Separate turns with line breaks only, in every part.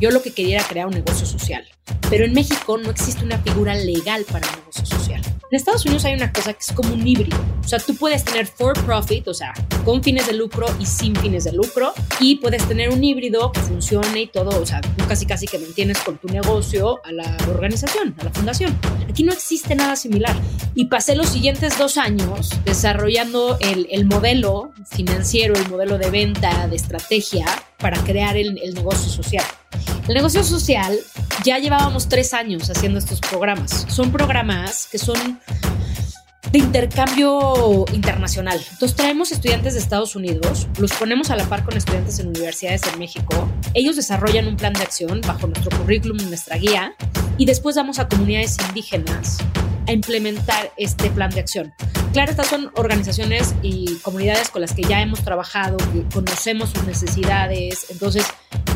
Yo lo que quería era crear un negocio social, pero en México no existe una figura legal para un negocio social. En Estados Unidos hay una cosa que es como un híbrido. O sea, tú puedes tener for profit, o sea, con fines de lucro y sin fines de lucro, y puedes tener un híbrido que funcione y todo, o sea, tú casi casi que mantienes con tu negocio a la organización, a la fundación. Aquí no existe nada similar. Y pasé los siguientes dos años desarrollando el, el modelo financiero, el modelo de venta, de estrategia para crear el, negocio social. El negocio social ya llevábamos tres años haciendo estos programas. Son programas que son de intercambio internacional. Entonces traemos estudiantes de Estados Unidos, los ponemos a la par con estudiantes en universidades en México, ellos desarrollan un plan de acción bajo nuestro currículum nuestra guía y después damos a comunidades indígenas a implementar este plan de acción. Claro, estas son organizaciones y comunidades con las que ya hemos trabajado, que conocemos sus necesidades, entonces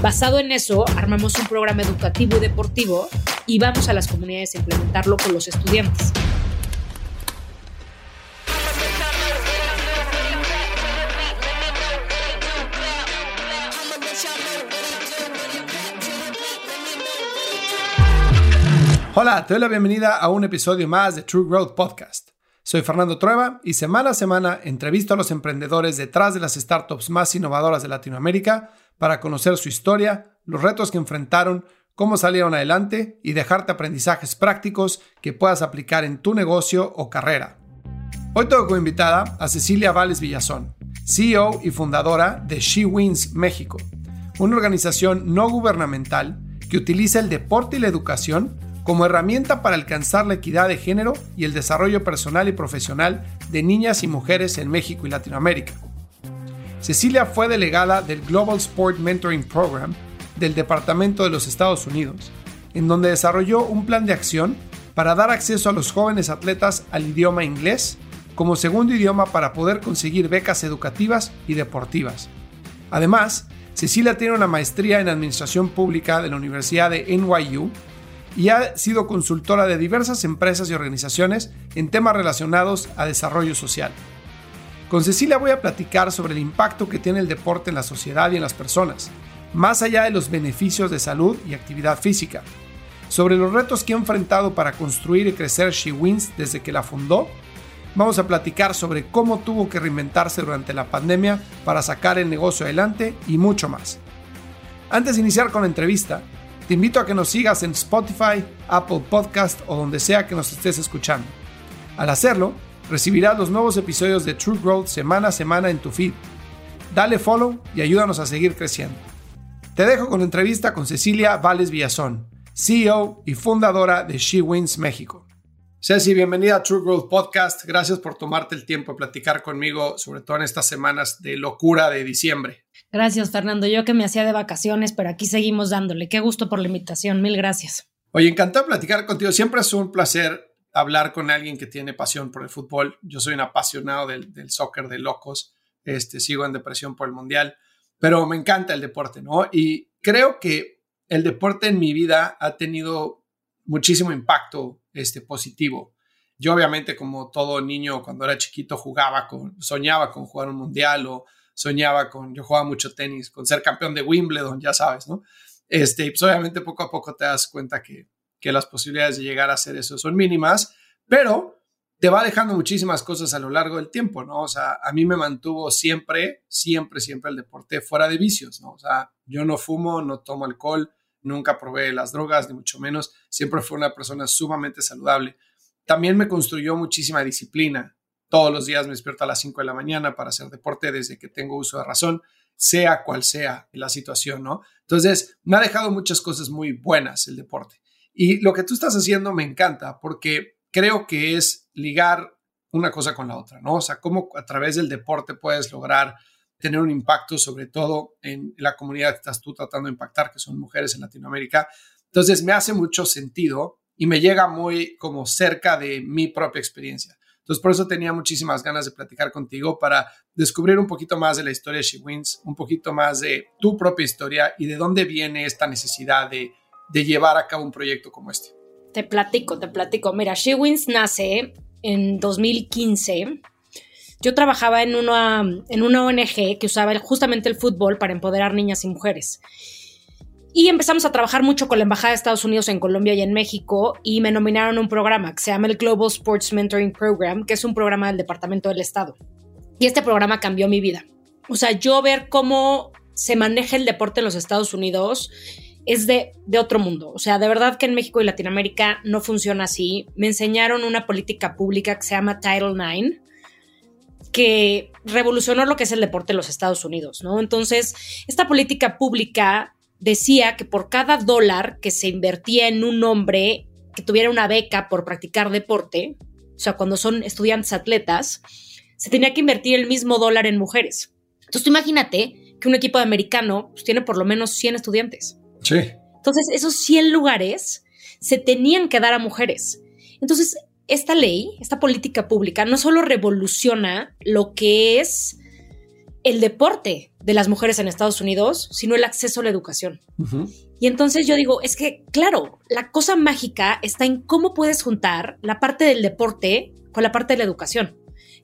basado en eso armamos un programa educativo y deportivo y vamos a las comunidades a implementarlo con los estudiantes.
Hola, te doy la bienvenida a un episodio más de True Growth Podcast. Soy Fernando Trueba y semana a semana entrevisto a los emprendedores detrás de las startups más innovadoras de Latinoamérica para conocer su historia, los retos que enfrentaron, cómo salieron adelante y dejarte aprendizajes prácticos que puedas aplicar en tu negocio o carrera. Hoy tengo como invitada a Cecilia Vales Villazón, CEO y fundadora de She Wins México, una organización no gubernamental que utiliza el deporte y la educación como herramienta para alcanzar la equidad de género y el desarrollo personal y profesional de niñas y mujeres en México y Latinoamérica. Cecilia fue delegada del Global Sport Mentoring Program del Departamento de los Estados Unidos, en donde desarrolló un plan de acción para dar acceso a los jóvenes atletas al idioma inglés como segundo idioma para poder conseguir becas educativas y deportivas. Además, Cecilia tiene una maestría en Administración Pública de la Universidad de NYU y ha sido consultora de diversas empresas y organizaciones en temas relacionados a desarrollo social. Con Cecilia voy a platicar sobre el impacto que tiene el deporte en la sociedad y en las personas, más allá de los beneficios de salud y actividad física, sobre los retos que ha enfrentado para construir y crecer She Wins desde que la fundó. Vamos a platicar sobre cómo tuvo que reinventarse durante la pandemia para sacar el negocio adelante y mucho más. Antes de iniciar con la entrevista, te invito a que nos sigas en Spotify, Apple Podcast o donde sea que nos estés escuchando. Al hacerlo, recibirás los nuevos episodios de True Growth semana a semana en tu feed. Dale follow y ayúdanos a seguir creciendo. Te dejo con la entrevista con Cecilia Vales Villazón, CEO y fundadora de She Wins México. Ceci, bienvenida a True Growth Podcast. Gracias por tomarte el tiempo de platicar conmigo, sobre todo en estas semanas de locura de diciembre.
Gracias, Fernando. Yo que me hacía de vacaciones, pero aquí seguimos dándole. Qué gusto por la invitación. Mil gracias.
Oye, encantado platicar contigo. Siempre es un placer hablar con alguien que tiene pasión por el fútbol. Yo soy un apasionado del, soccer de locos. Este, sigo en depresión por el mundial, pero me encanta el deporte, ¿no? Y creo que el deporte en mi vida ha tenido muchísimo impacto este, positivo. Yo obviamente como todo niño cuando era chiquito jugaba con, soñaba con jugar un mundial o soñaba con, yo jugaba mucho tenis, con ser campeón de Wimbledon, ya sabes, ¿no? Este, pues obviamente poco a poco te das cuenta que, que las posibilidades de llegar a hacer eso son mínimas, pero te va dejando muchísimas cosas a lo largo del tiempo, ¿no? O sea, a mí me mantuvo siempre, siempre, siempre el deporte fuera de vicios, ¿no? O sea, yo no fumo, no tomo alcohol, nunca probé las drogas, ni mucho menos, siempre fui una persona sumamente saludable. También me construyó muchísima disciplina, todos los días me despierto a las 5 de la mañana para hacer deporte desde que tengo uso de razón, sea cual sea la situación, ¿no? Entonces, me ha dejado muchas cosas muy buenas el deporte. Y lo que tú estás haciendo me encanta porque creo que es ligar una cosa con la otra, ¿no? O sea, cómo a través del deporte puedes lograr tener un impacto, sobre todo en la comunidad que estás tú tratando de impactar, que son mujeres en Latinoamérica. Entonces, me hace mucho sentido y me llega muy como cerca de mi propia experiencia. Entonces, por eso tenía muchísimas ganas de platicar contigo para descubrir un poquito más de la historia de She Wins, un poquito más de tu propia historia y de dónde viene esta necesidad de, llevar a cabo un proyecto como este.
Te platico, te platico. Mira, She Wins nace en 2015. Yo trabajaba en una, en una ONG que usaba justamente el fútbol para empoderar niñas y mujeres. Y empezamos a trabajar mucho con la Embajada de Estados Unidos en Colombia y en México y me nominaron un programa que se llama el Global Sports Mentoring Program, que es un programa del Departamento del Estado. Y este programa cambió mi vida. O sea, yo ver cómo se maneja el deporte en los Estados Unidos es de, de, otro mundo. O sea, de verdad que en México y Latinoamérica no funciona así. Me enseñaron una política pública que se llama Title IX, que revolucionó lo que es el deporte en los Estados Unidos, ¿no? Entonces, esta política pública decía que por cada dólar que se invertía en un hombre que tuviera una beca por practicar deporte, o sea, cuando son estudiantes atletas, se tenía que invertir el mismo dólar en mujeres. Entonces, tú imagínate que un equipo de americano pues, tiene por lo menos 100 estudiantes.
Sí.
Entonces, esos 100 lugares se tenían que dar a mujeres. Entonces, esta ley, esta política pública, no solo revoluciona lo que es el deporte de las mujeres en Estados Unidos, sino el acceso a la educación. Y entonces yo digo, es que, claro, la cosa mágica está en cómo puedes juntar la parte del deporte con la parte de la educación,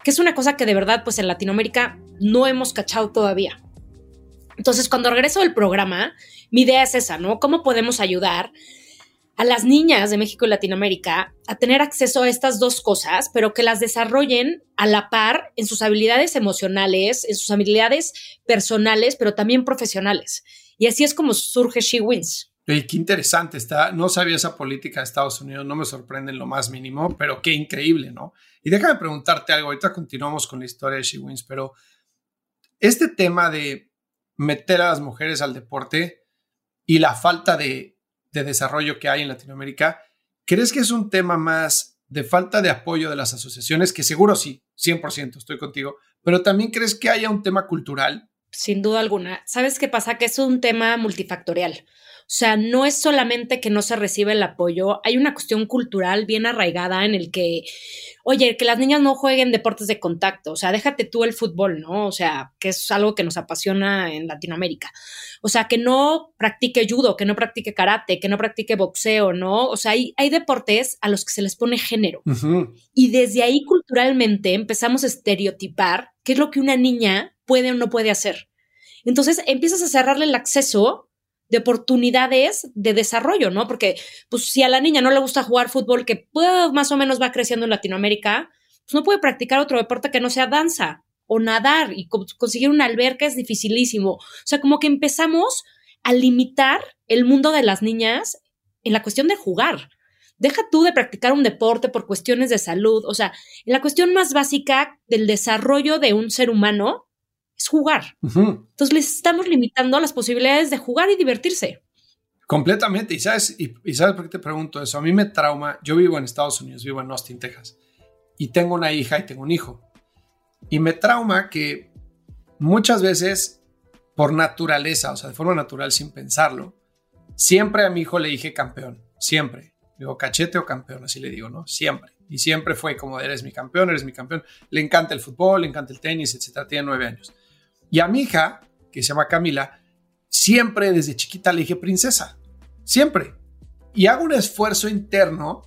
que es una cosa que de verdad, pues en Latinoamérica no hemos cachado todavía. Entonces, cuando regreso del programa, mi idea es esa, ¿no? ¿Cómo podemos ayudar a las niñas de México y Latinoamérica a tener acceso a estas dos cosas, pero que las desarrollen a la par en sus habilidades emocionales, en sus habilidades personales, pero también profesionales. Y así es como surge She Wins.
qué interesante está. No sabía esa política de Estados Unidos, no me sorprende en lo más mínimo, pero qué increíble, ¿no? Y déjame preguntarte algo. Ahorita continuamos con la historia de She Wins, pero este tema de meter a las mujeres al deporte y la falta de de desarrollo que hay en Latinoamérica, ¿crees que es un tema más de falta de apoyo de las asociaciones? Que seguro sí, 100% estoy contigo, pero también crees que haya un tema cultural?
Sin duda alguna. ¿Sabes qué pasa? Que es un tema multifactorial. O sea, no es solamente que no se recibe el apoyo, hay una cuestión cultural bien arraigada en el que, oye, que las niñas no jueguen deportes de contacto, o sea, déjate tú el fútbol, ¿no? O sea, que es algo que nos apasiona en Latinoamérica. O sea, que no practique judo, que no practique karate, que no practique boxeo, ¿no? O sea, hay, hay deportes a los que se les pone género. Y desde ahí culturalmente empezamos a estereotipar qué es lo que una niña puede o no puede hacer. Entonces empiezas a cerrarle el acceso de oportunidades de desarrollo, ¿no? Porque, pues, si a la niña no le gusta jugar fútbol, que más o menos va creciendo en Latinoamérica, pues no puede practicar otro deporte que no sea danza o nadar y conseguir una alberca es dificilísimo. O sea, como que empezamos a limitar el mundo de las niñas en la cuestión de jugar. Deja tú de practicar un deporte por cuestiones de salud, o sea, en la cuestión más básica del desarrollo de un ser humano, es jugar. Entonces les estamos limitando las posibilidades de jugar y divertirse.
Completamente. ¿Y sabes, y, sabes por qué te pregunto eso? A mí me trauma. Yo vivo en Estados Unidos, vivo en Austin, Texas. Y tengo una hija y tengo un hijo. Y me trauma que muchas veces, por naturaleza, o sea, de forma natural, sin pensarlo, siempre a mi hijo le dije campeón. Siempre. Digo, cachete o campeón, así le digo, ¿no? Siempre. Y siempre fue como, eres mi campeón, eres mi campeón. Le encanta el fútbol, le encanta el tenis, etcétera. Tiene nueve años. Y a mi hija, que se llama Camila, siempre desde chiquita le dije princesa, siempre. Y hago un esfuerzo interno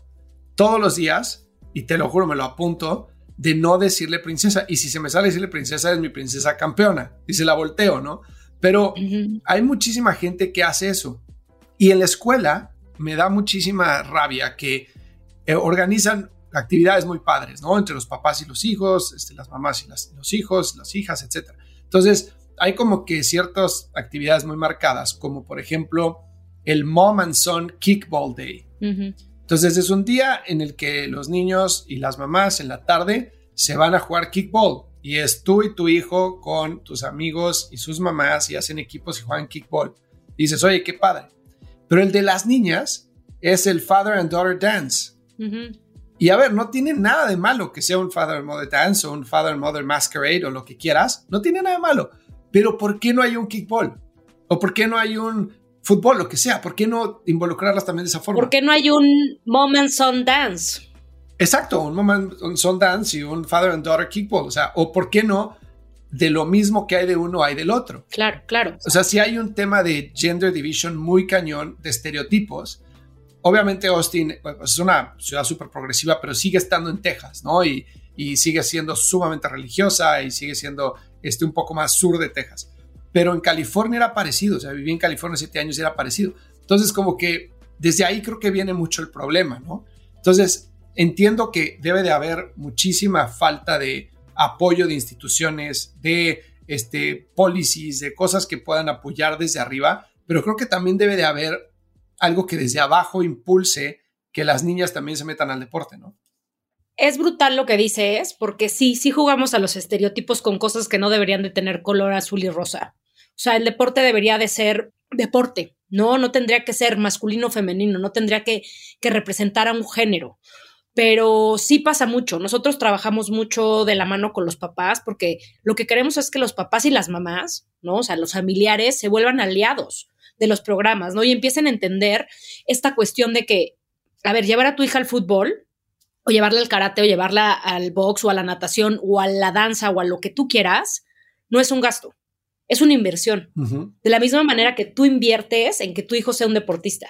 todos los días, y te lo juro, me lo apunto, de no decirle princesa. Y si se me sale decirle princesa, es mi princesa campeona. Y se la volteo, ¿no? Pero hay muchísima gente que hace eso. Y en la escuela me da muchísima rabia que eh, organizan actividades muy padres, ¿no? Entre los papás y los hijos, este, las mamás y los hijos, las hijas, etcétera. Entonces, hay como que ciertas actividades muy marcadas, como por ejemplo el Mom and Son Kickball Day. Entonces, es un día en el que los niños y las mamás en la tarde se van a jugar kickball. Y es tú y tu hijo con tus amigos y sus mamás y hacen equipos y juegan kickball. Y dices, oye, qué padre. Pero el de las niñas es el Father and Daughter Dance. Y a ver, no tiene nada de malo que sea un Father and Mother Dance o un Father and Mother Masquerade o lo que quieras. No tiene nada de malo. Pero ¿por qué no hay un kickball? ¿O por qué no hay un fútbol, lo que sea? ¿Por qué no involucrarlas también de esa forma?
¿Por qué no hay un Mom and Son Dance?
Exacto, un Mom and Son Dance y un Father and Daughter Kickball. O sea, ¿o por qué no de lo mismo que hay de uno hay del otro?
Claro, claro.
O sea, si hay un tema de gender division muy cañón, de estereotipos, obviamente Austin pues, es una ciudad súper progresiva, pero sigue estando en Texas, ¿no? Y, y, sigue siendo sumamente religiosa y sigue siendo este, un poco más sur de Texas. pero en California era parecido, o sea, viví en California siete años y era parecido. Entonces, como que desde ahí creo que viene mucho el problema, ¿no? Entonces, entiendo que debe de haber muchísima falta de apoyo de instituciones, de este, policies, de cosas que puedan apoyar desde arriba, pero creo que también debe de haber algo que desde abajo impulse que las niñas también se metan al deporte, ¿no?
Es brutal lo que dices, porque sí, sí jugamos a los estereotipos con cosas que no deberían de tener color azul y rosa. O sea, el deporte debería de ser deporte, ¿no? No tendría que ser masculino o femenino, no tendría que, que representar a un género pero sí pasa mucho. Nosotros trabajamos mucho de la mano con los papás porque lo que queremos es que los papás y las mamás, ¿no? O sea, los familiares se vuelvan aliados de los programas, ¿no? Y empiecen a entender esta cuestión de que, a ver, llevar a tu hija al fútbol o llevarla al karate o llevarla al box o a la natación o a la danza o a lo que tú quieras, no es un gasto, es una inversión. De la misma manera que tú inviertes en que tu hijo sea un deportista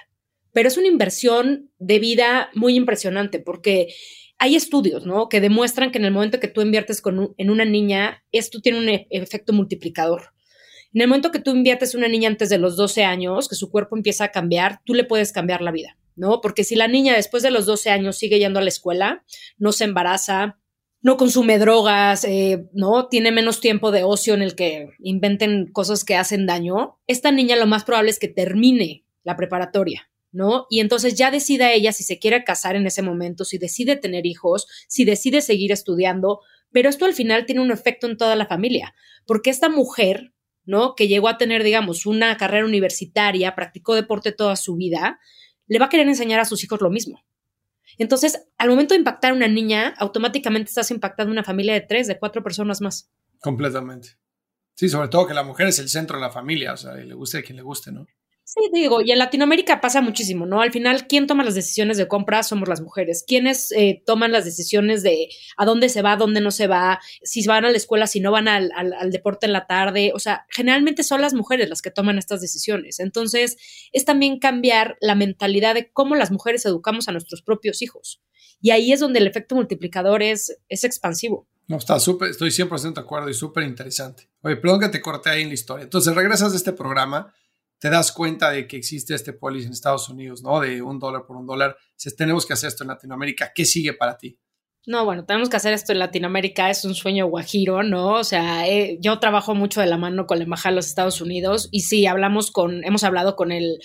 pero es una inversión de vida muy impresionante porque hay estudios, ¿no? Que demuestran que en el momento que tú inviertes con en una niña, esto tiene un e, efecto multiplicador. En el momento que tú inviertes en una niña antes de los 12 años, que su cuerpo empieza a cambiar, tú le puedes cambiar la vida, ¿no? Porque si la niña después de los 12 años sigue yendo a la escuela, no se embaraza, no consume drogas, eh, ¿no? Tiene menos tiempo de ocio en el que inventen cosas que hacen daño, esta niña lo más probable es que termine la preparatoria, ¿no? Y entonces ya decida ella si se quiere casar en ese momento, si decide tener hijos, si decide seguir estudiando, pero esto al final tiene un efecto en toda la familia, porque esta mujer, ¿no? Que llegó a tener, digamos, una carrera universitaria, practicó deporte toda su vida, le va a querer enseñar a sus hijos lo mismo. Entonces, al momento de impactar a una niña, automáticamente estás impactando una familia de tres, de cuatro personas más.
Completamente. Sí, sobre todo que la mujer es el centro de la familia, o sea, le guste a quien le guste, ¿no?
Sí, digo, y en Latinoamérica pasa muchísimo, ¿no? Al final, ¿quién toma las decisiones de compra? Somos las mujeres. ¿Quiénes eh, toman las decisiones de a dónde se va, dónde no se va? Si van a la escuela, si no van al, al, deporte en la tarde. O sea, generalmente son las mujeres las que toman estas decisiones. Entonces, es también cambiar la mentalidad de cómo las mujeres educamos a nuestros propios hijos. Y ahí es donde el efecto multiplicador es, es expansivo.
No, está súper, estoy 100% de acuerdo y súper interesante. Oye, perdón que te corté ahí en la historia. Entonces, regresas de este programa te das cuenta de que existe este policy en Estados Unidos, ¿no? De un dólar por un dólar. Si tenemos que hacer esto en Latinoamérica, ¿qué sigue para ti?
No, bueno, tenemos que hacer esto en Latinoamérica, es un sueño guajiro, ¿no? O sea, eh, yo trabajo mucho de la mano con la Embajada de los Estados Unidos y sí, hablamos con, hemos hablado con el,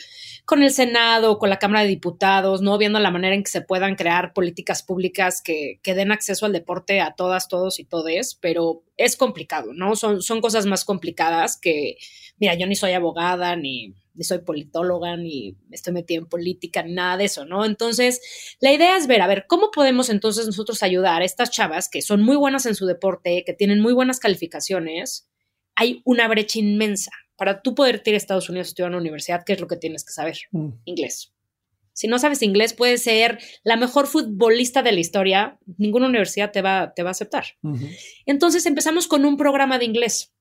con el Senado, con la Cámara de Diputados, ¿no? Viendo la manera en que se puedan crear políticas públicas que, que den acceso al deporte a todas, todos y todes, pero es complicado, ¿no? Son, son cosas más complicadas que, mira, yo ni soy abogada, ni, soy politóloga, ni estoy metida en política, ni nada de eso, ¿no? Entonces, la idea es ver, a ver, ¿cómo podemos entonces nosotros ayudar a estas chavas que son muy buenas en su deporte, que tienen muy buenas calificaciones? Hay una brecha inmensa. Para tú poder ir a Estados Unidos a estudiar en una universidad, ¿qué es lo que tienes que saber? Mm. Inglés. Si no sabes inglés, puedes ser la mejor futbolista de la historia, ninguna universidad te va, te va a aceptar. Entonces empezamos con un programa de inglés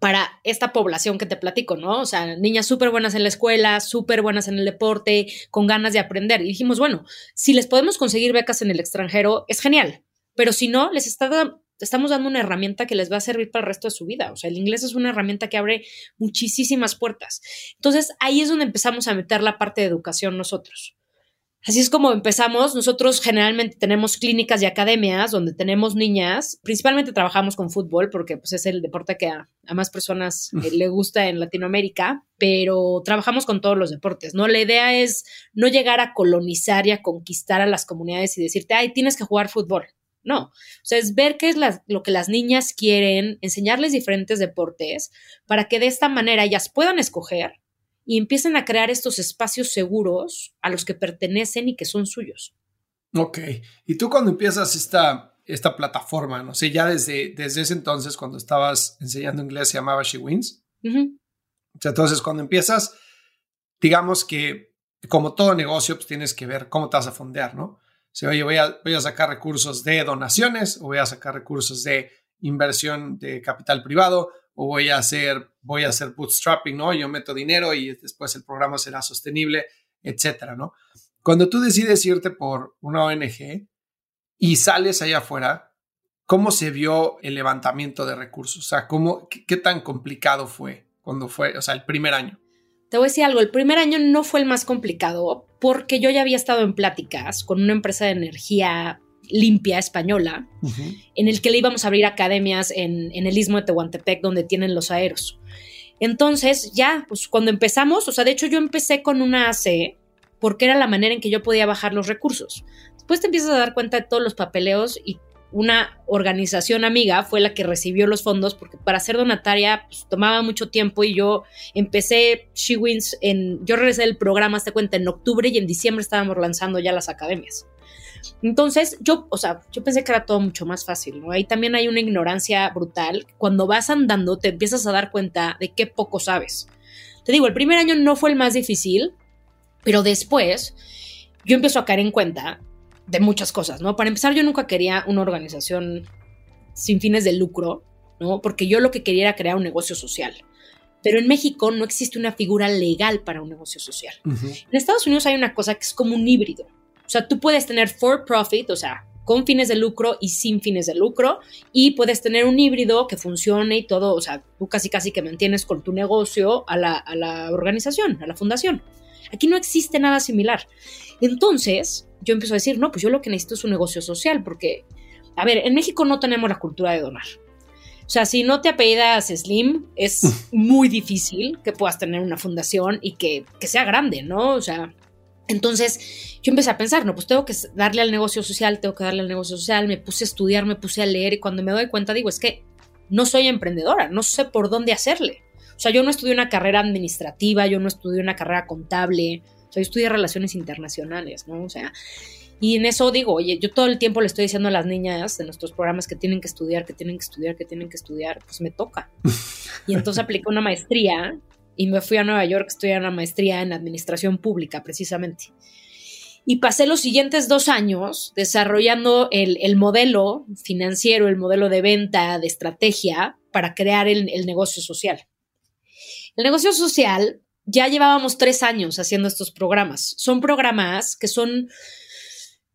para esta población que te platico, ¿no? O sea, niñas súper buenas en la escuela, súper buenas en el deporte, con ganas de aprender. Y dijimos, bueno, si les podemos conseguir becas en el extranjero, es genial, pero si no, les estamos dando una herramienta que les va a servir para el resto de su vida. O sea, el inglés es una herramienta que abre muchísimas puertas. Entonces, ahí es donde empezamos a meter la parte de educación nosotros. Así es como empezamos. Nosotros generalmente tenemos clínicas y academias donde tenemos niñas. Principalmente trabajamos con fútbol porque pues, es el deporte que a, más personas eh, le gusta en Latinoamérica, pero trabajamos con todos los deportes, ¿no? La idea es no llegar a colonizar y a conquistar a las comunidades y decirte, ay, tienes que jugar fútbol. No, o sea, es ver qué es lo que las niñas quieren, enseñarles diferentes deportes para que de esta manera ellas puedan escoger y empiezan a crear estos espacios seguros a los que pertenecen y que son suyos.
Ok, y tú cuando empiezas esta, esta plataforma, no sé, ya desde, desde ese entonces cuando estabas enseñando inglés se llamaba She Wins. entonces cuando empiezas, digamos que como todo negocio, pues tienes que ver cómo te vas a fondear, ¿no? O sea, oye, voy a, voy a sacar recursos de donaciones o voy a sacar recursos de inversión de capital privado o voy a hacer, voy a hacer bootstrapping, ¿no? Yo meto dinero y después el programa será sostenible, etcétera, ¿no? Cuando tú decides irte por una ONG y sales allá afuera, ¿cómo se vio el levantamiento de recursos? O sea, ¿cómo, qué, tan complicado fue cuando fue, o sea, el primer año?
Te voy a decir algo, el primer año no fue el más complicado porque yo ya había estado en pláticas con una empresa de energía limpia española, en el que le íbamos a abrir academias en, en, el istmo de Tehuantepec, donde tienen los aeros. Entonces, ya, pues cuando empezamos, o sea, de hecho yo empecé con una AC porque era la manera en que yo podía bajar los recursos. Después te empiezas a dar cuenta de todos los papeleos y una organización amiga fue la que recibió los fondos porque para ser donataria pues, tomaba mucho tiempo y yo empecé She Wins en, yo regresé del programa, hasta cuenta, en octubre y en diciembre estábamos lanzando ya las academias. Entonces, yo, o sea, yo pensé que era todo mucho más fácil, ¿no? Ahí también hay una ignorancia brutal. Cuando vas andando, te empiezas a dar cuenta de qué poco sabes. Te digo, el primer año no fue el más difícil, pero después yo empiezo a caer en cuenta de muchas cosas, ¿no? Para empezar, yo nunca quería una organización sin fines de lucro, ¿no? Porque yo lo que quería era crear un negocio social. Pero en México no existe una figura legal para un negocio social. En Estados Unidos hay una cosa que es como un híbrido. O sea, tú puedes tener for profit, o sea, con fines de lucro y sin fines de lucro, y puedes tener un híbrido que funcione y todo, o sea, tú casi casi que mantienes con tu negocio a la, a la organización, a la fundación. Aquí no existe nada similar. Entonces, yo empiezo a decir, no, pues yo lo que necesito es un negocio social, porque, a ver, en México no tenemos la cultura de donar. O sea, si no te apellidas Slim, es muy difícil que puedas tener una fundación y que, que sea grande, ¿no? O sea, entonces yo empecé a pensar, no, pues tengo que darle al negocio social, tengo que darle al negocio social, me puse a estudiar, me puse a leer y cuando me doy cuenta digo, es que no soy emprendedora, no sé por dónde hacerle. O sea, yo no estudié una carrera administrativa, yo no estudié una carrera contable, o sea, yo estudié relaciones internacionales, ¿no? O sea, y en eso digo, oye, yo todo el tiempo le estoy diciendo a las niñas de nuestros programas que tienen que estudiar, que tienen que estudiar, que tienen que estudiar, pues me toca. Y entonces apliqué una maestría y me fui a Nueva York a estudiar una maestría en administración pública, precisamente. Y pasé los siguientes dos años desarrollando el, el modelo financiero, el modelo de venta, de estrategia para crear el, el negocio social. El negocio social ya llevábamos tres años haciendo estos programas. Son programas que son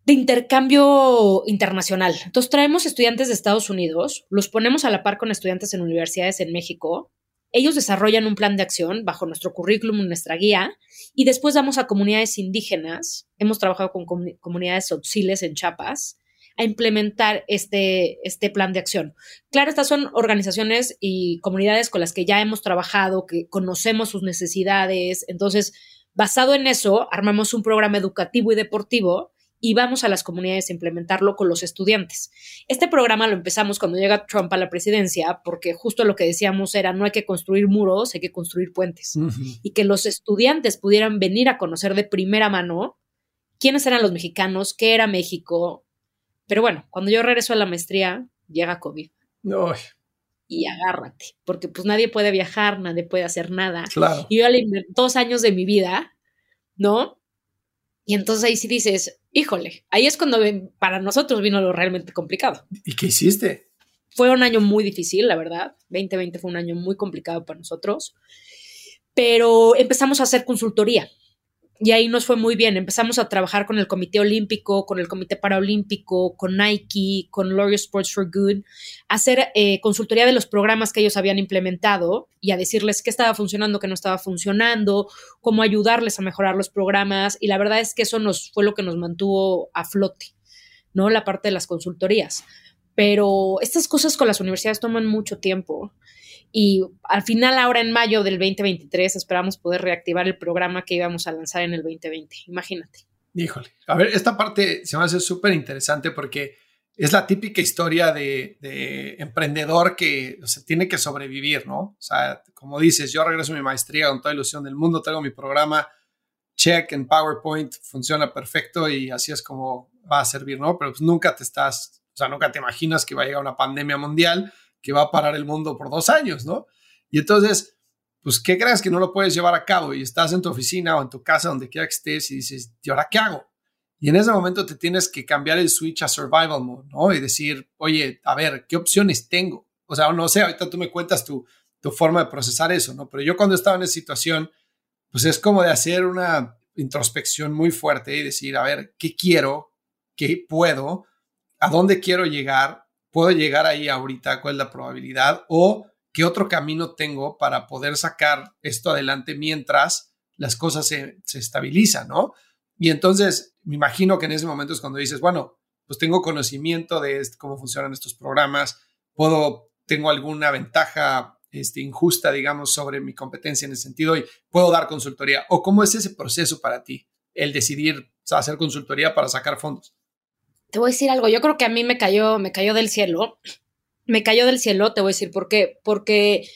de intercambio internacional. Entonces traemos estudiantes de Estados Unidos, los ponemos a la par con estudiantes en universidades en México. Ellos desarrollan un plan de acción bajo nuestro currículum, nuestra guía, y después damos a comunidades indígenas. Hemos trabajado con comunidades auxiles en Chiapas a implementar este, este plan de acción. Claro, estas son organizaciones y comunidades con las que ya hemos trabajado, que conocemos sus necesidades. Entonces, basado en eso, armamos un programa educativo y deportivo y vamos a las comunidades a implementarlo con los estudiantes. Este programa lo empezamos cuando llega Trump a la presidencia, porque justo lo que decíamos era no hay que construir muros, hay que construir puentes. Y que los estudiantes pudieran venir a conocer de primera mano quiénes eran los mexicanos, qué era México, pero bueno, cuando yo regreso a la maestría, llega COVID. Y agárrate, porque pues nadie puede viajar, nadie puede hacer nada.
Claro.
Y yo le dos años de mi vida, ¿no? Y entonces ahí sí dices, híjole, ahí es cuando para nosotros vino lo realmente complicado.
¿Y qué hiciste?
Fue un año muy difícil, la verdad. 2020 fue un año muy complicado para nosotros. Pero empezamos a hacer consultoría y ahí nos fue muy bien. Empezamos a trabajar con el Comité Olímpico, con el Comité Paraolímpico, con Nike, con L'Oreal Sports for Good, a hacer eh, consultoría de los programas que ellos habían implementado y a decirles qué estaba funcionando, qué no estaba funcionando, cómo ayudarles a mejorar los programas. Y la verdad es que eso nos fue lo que nos mantuvo a flote, ¿no? La parte de las consultorías. Pero estas cosas con las universidades toman mucho tiempo. Y al final, ahora en mayo del 2023, esperamos poder reactivar el programa que íbamos a lanzar en el 2020. Imagínate.
Híjole. A ver, esta parte se me hace súper interesante porque es la típica historia de, emprendedor que tiene que sobrevivir, ¿no? O sea, como dices, yo regreso a mi maestría con toda ilusión del mundo, tengo mi programa, check en PowerPoint, funciona perfecto y así es como va a servir, ¿no? Pero pues nunca te estás, o sea, nunca te imaginas que va a llegar una pandemia mundial que va a parar el mundo por dos años, ¿no? Y entonces, pues, ¿qué crees que no lo puedes llevar a cabo? Y estás en tu oficina o en tu casa, donde quiera que estés, y dices, ¿y ahora qué hago? Y en ese momento te tienes que cambiar el switch a survival mode, ¿no? Y decir, oye, a ver, ¿qué opciones tengo? O sea, no sé, ahorita tú me cuentas tu, tu forma de procesar eso, ¿no? Pero yo cuando estaba en esa situación, pues es como de hacer una introspección muy fuerte y decir, a ver, ¿qué quiero? ¿Qué puedo? ¿A dónde quiero llegar? Puedo llegar ahí ahorita, cuál es la probabilidad o ¿qué otro camino tengo para poder sacar esto adelante mientras las cosas se, se estabilizan, ¿no? Y entonces, me imagino que en ese momento es cuando dices, bueno, pues tengo conocimiento de cómo funcionan estos programas, puedo, tengo alguna ventaja este, injusta, digamos, sobre mi competencia en ese sentido y puedo dar consultoría. ¿O cómo es ese proceso para ti, el decidir hacer consultoría para sacar fondos?
Te voy a decir algo, yo creo que a mí me cayó, me cayó del cielo, me cayó del cielo, te voy a decir por qué, porque,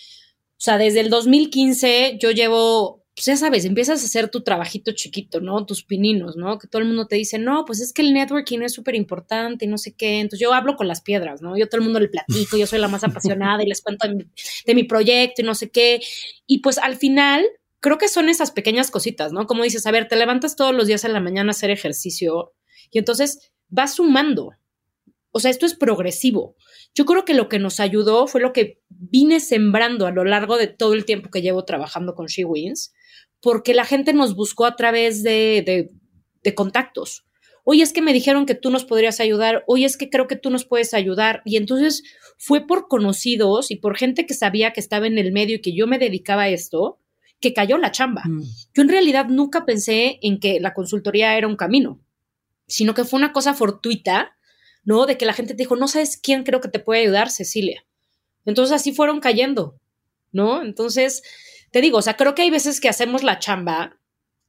o sea, desde el 2015 yo llevo pues ya sabes, empiezas a hacer tu trabajito chiquito, ¿no? Tus pininos, ¿no? Que todo el mundo te dice, no, pues es que el networking es súper importante y no sé qué. Entonces yo hablo con las piedras, ¿no? Yo todo el mundo le platico, yo soy la más apasionada y les cuento de mi, de mi proyecto y no sé qué. Y pues al final, creo que son esas pequeñas cositas, ¿no? Como dices, a ver, te levantas todos los días en la mañana a hacer ejercicio y entonces vas sumando. O sea, esto es progresivo. Yo creo que lo que nos ayudó fue lo que vine sembrando a lo largo de todo el tiempo que llevo trabajando con She Wins, porque la gente nos buscó a través de, de, contactos. Oye, es que me dijeron que tú nos podrías ayudar, oye, es que creo que tú nos puedes ayudar. Y entonces fue por conocidos y por gente que sabía que estaba en el medio y que yo me dedicaba a esto, que cayó la chamba. Mm. Yo en realidad nunca pensé en que la consultoría era un camino, sino que fue una cosa fortuita, ¿no? De que la gente te dijo, no sabes quién creo que te puede ayudar, Cecilia. Entonces así fueron cayendo, ¿no? Entonces, te digo, o sea, creo que hay veces que hacemos la chamba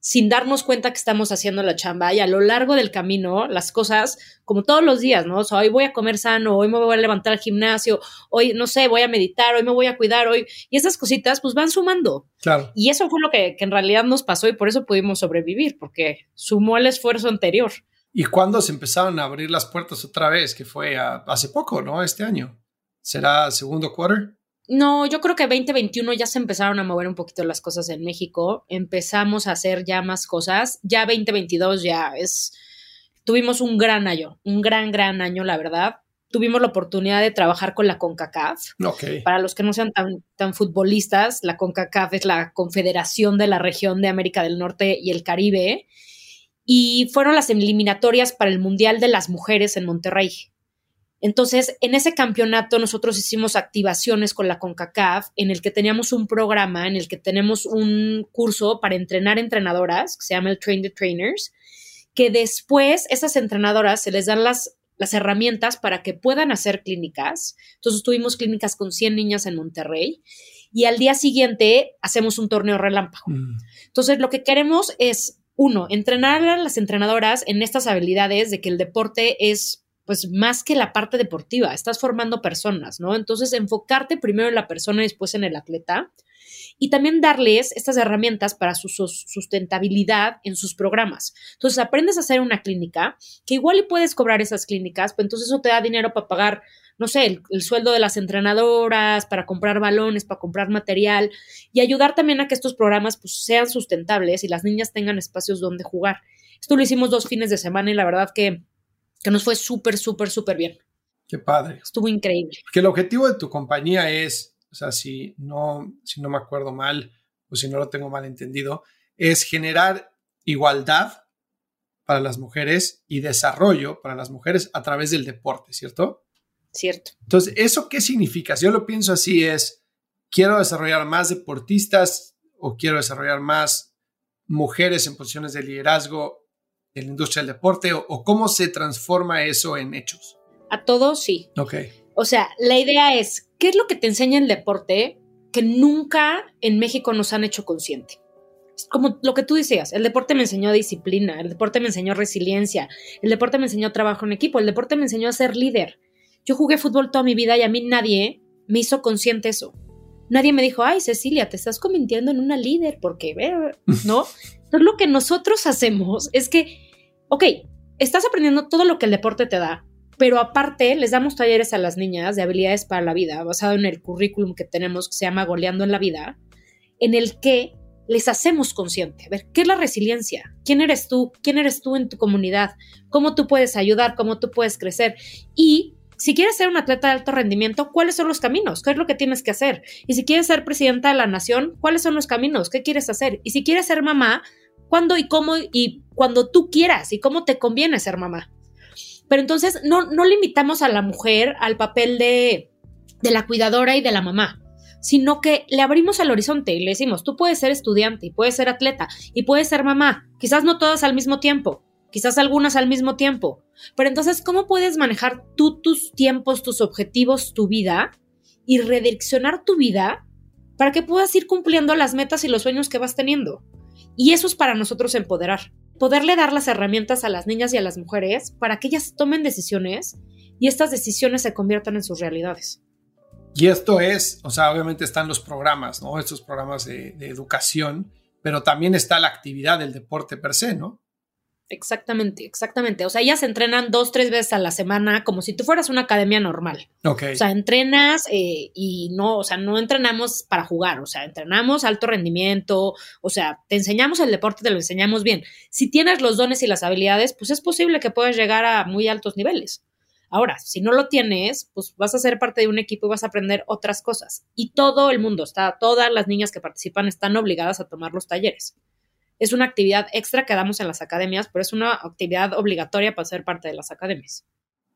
sin darnos cuenta que estamos haciendo la chamba y a lo largo del camino las cosas, como todos los días, ¿no? O sea, hoy voy a comer sano, hoy me voy a levantar al gimnasio, hoy, no sé, voy a meditar, hoy me voy a cuidar, hoy, y esas cositas pues van sumando.
Claro.
Y eso fue lo que, que en realidad nos pasó y por eso pudimos sobrevivir, porque sumó el esfuerzo anterior.
¿Y cuándo se empezaron a abrir las puertas otra vez? Que fue hace poco, ¿no? Este año. ¿Será segundo quarter?
No, yo creo que 2021 ya se empezaron a mover un poquito las cosas en México. Empezamos a hacer ya más cosas. Ya 2022 ya es. Tuvimos un gran año, un gran, gran año, la verdad. Tuvimos la oportunidad de trabajar con la CONCACAF.
Okay.
Para los que no sean tan, tan futbolistas, la CONCACAF es la Confederación de la Región de América del Norte y el Caribe. Y fueron las eliminatorias para el Mundial de las Mujeres en Monterrey. Entonces, en ese campeonato nosotros hicimos activaciones con la CONCACAF en el que teníamos un programa, en el que tenemos un curso para entrenar entrenadoras, que se llama el Train the Trainers, que después esas entrenadoras se les dan las, las herramientas para que puedan hacer clínicas. Entonces tuvimos clínicas con 100 niñas en Monterrey y al día siguiente hacemos un torneo relámpago. Mm. Entonces, lo que queremos es, uno, entrenar a las entrenadoras en estas habilidades de que el deporte es pues más que la parte deportiva, estás formando personas, ¿no? Entonces, enfocarte primero en la persona y después en el atleta y también darles estas herramientas para su sustentabilidad en sus programas. Entonces, aprendes a hacer una clínica, que igual y puedes cobrar esas clínicas, pero entonces eso te da dinero para pagar, no sé, el, sueldo de las entrenadoras, para comprar balones, para comprar material y ayudar también a que estos programas pues, sean sustentables y las niñas tengan espacios donde jugar. Esto lo hicimos dos fines de semana y la verdad que que nos fue súper, súper, súper bien.
Qué padre.
Estuvo increíble.
Que el objetivo de tu compañía es, o sea, si no, si no me acuerdo mal o si no lo tengo mal entendido, es generar igualdad para las mujeres y desarrollo para las mujeres a través del deporte, ¿cierto?
Cierto.
Entonces, ¿eso qué significa? Si yo lo pienso así es, quiero desarrollar más deportistas o quiero desarrollar más mujeres en posiciones de liderazgo en la industria del deporte o, cómo se transforma eso en hechos?
A todos sí.
Ok.
O sea, la idea es, ¿qué es lo que te enseña el deporte que nunca en México nos han hecho consciente? Es como lo que tú decías, el deporte me enseñó disciplina, el deporte me enseñó resiliencia, el deporte me enseñó trabajo en equipo, el deporte me enseñó a ser líder. Yo jugué fútbol toda mi vida y a mí nadie me hizo consciente eso. Nadie me dijo, ay, Cecilia, te estás convirtiendo en una líder porque, ¿no? Entonces, lo que nosotros hacemos es que, ok, estás aprendiendo todo lo que el deporte te da, pero aparte les damos talleres a las niñas de habilidades para la vida, basado en el currículum que tenemos que se llama Goleando en la Vida, en el que les hacemos consciente. A ver, ¿qué es la resiliencia? ¿Quién eres tú? ¿Quién eres tú en tu comunidad? ¿Cómo tú puedes ayudar? ¿Cómo tú puedes crecer? Y si quieres ser un atleta de alto rendimiento, ¿cuáles son los caminos? ¿Qué es lo que tienes que hacer? Y si quieres ser presidenta de la nación, ¿cuáles son los caminos? ¿Qué quieres hacer? Y si quieres ser mamá, cuándo y cómo y cuando tú quieras y cómo te conviene ser mamá. Pero entonces no, no limitamos a la mujer al papel de, de la cuidadora y de la mamá. sino que le abrimos el horizonte y le decimos, tú puedes ser estudiante y puedes ser atleta y puedes ser mamá, quizás no todas al mismo tiempo, quizás algunas al mismo tiempo, pero entonces, ¿cómo puedes manejar tú tus tiempos, tus objetivos, tu vida y redireccionar tu vida para que puedas ir cumpliendo las metas y los sueños que vas teniendo? Y eso es para nosotros empoderar, poderle dar las herramientas a las niñas y a las mujeres para que ellas tomen decisiones y estas decisiones se conviertan en sus realidades.
Y esto es, o sea, obviamente están los programas, ¿no? Estos programas de, de educación, pero también está la actividad del deporte per se, ¿no?
Exactamente, exactamente. O sea, ellas entrenan dos, tres veces a la semana como si tú fueras una academia normal.
Ok.
O sea, entrenas eh, y no, o sea, no entrenamos para jugar, o sea, entrenamos alto rendimiento, o sea, te enseñamos el deporte, te lo enseñamos bien. Si tienes los dones y las habilidades, pues es posible que puedas llegar a muy altos niveles. Ahora, si no lo tienes, pues vas a ser parte de un equipo y vas a aprender otras cosas. Y todo el mundo está, todas las niñas que participan están obligadas a tomar los talleres es una actividad extra que damos en las academias, pero es una actividad obligatoria para ser parte de las academias.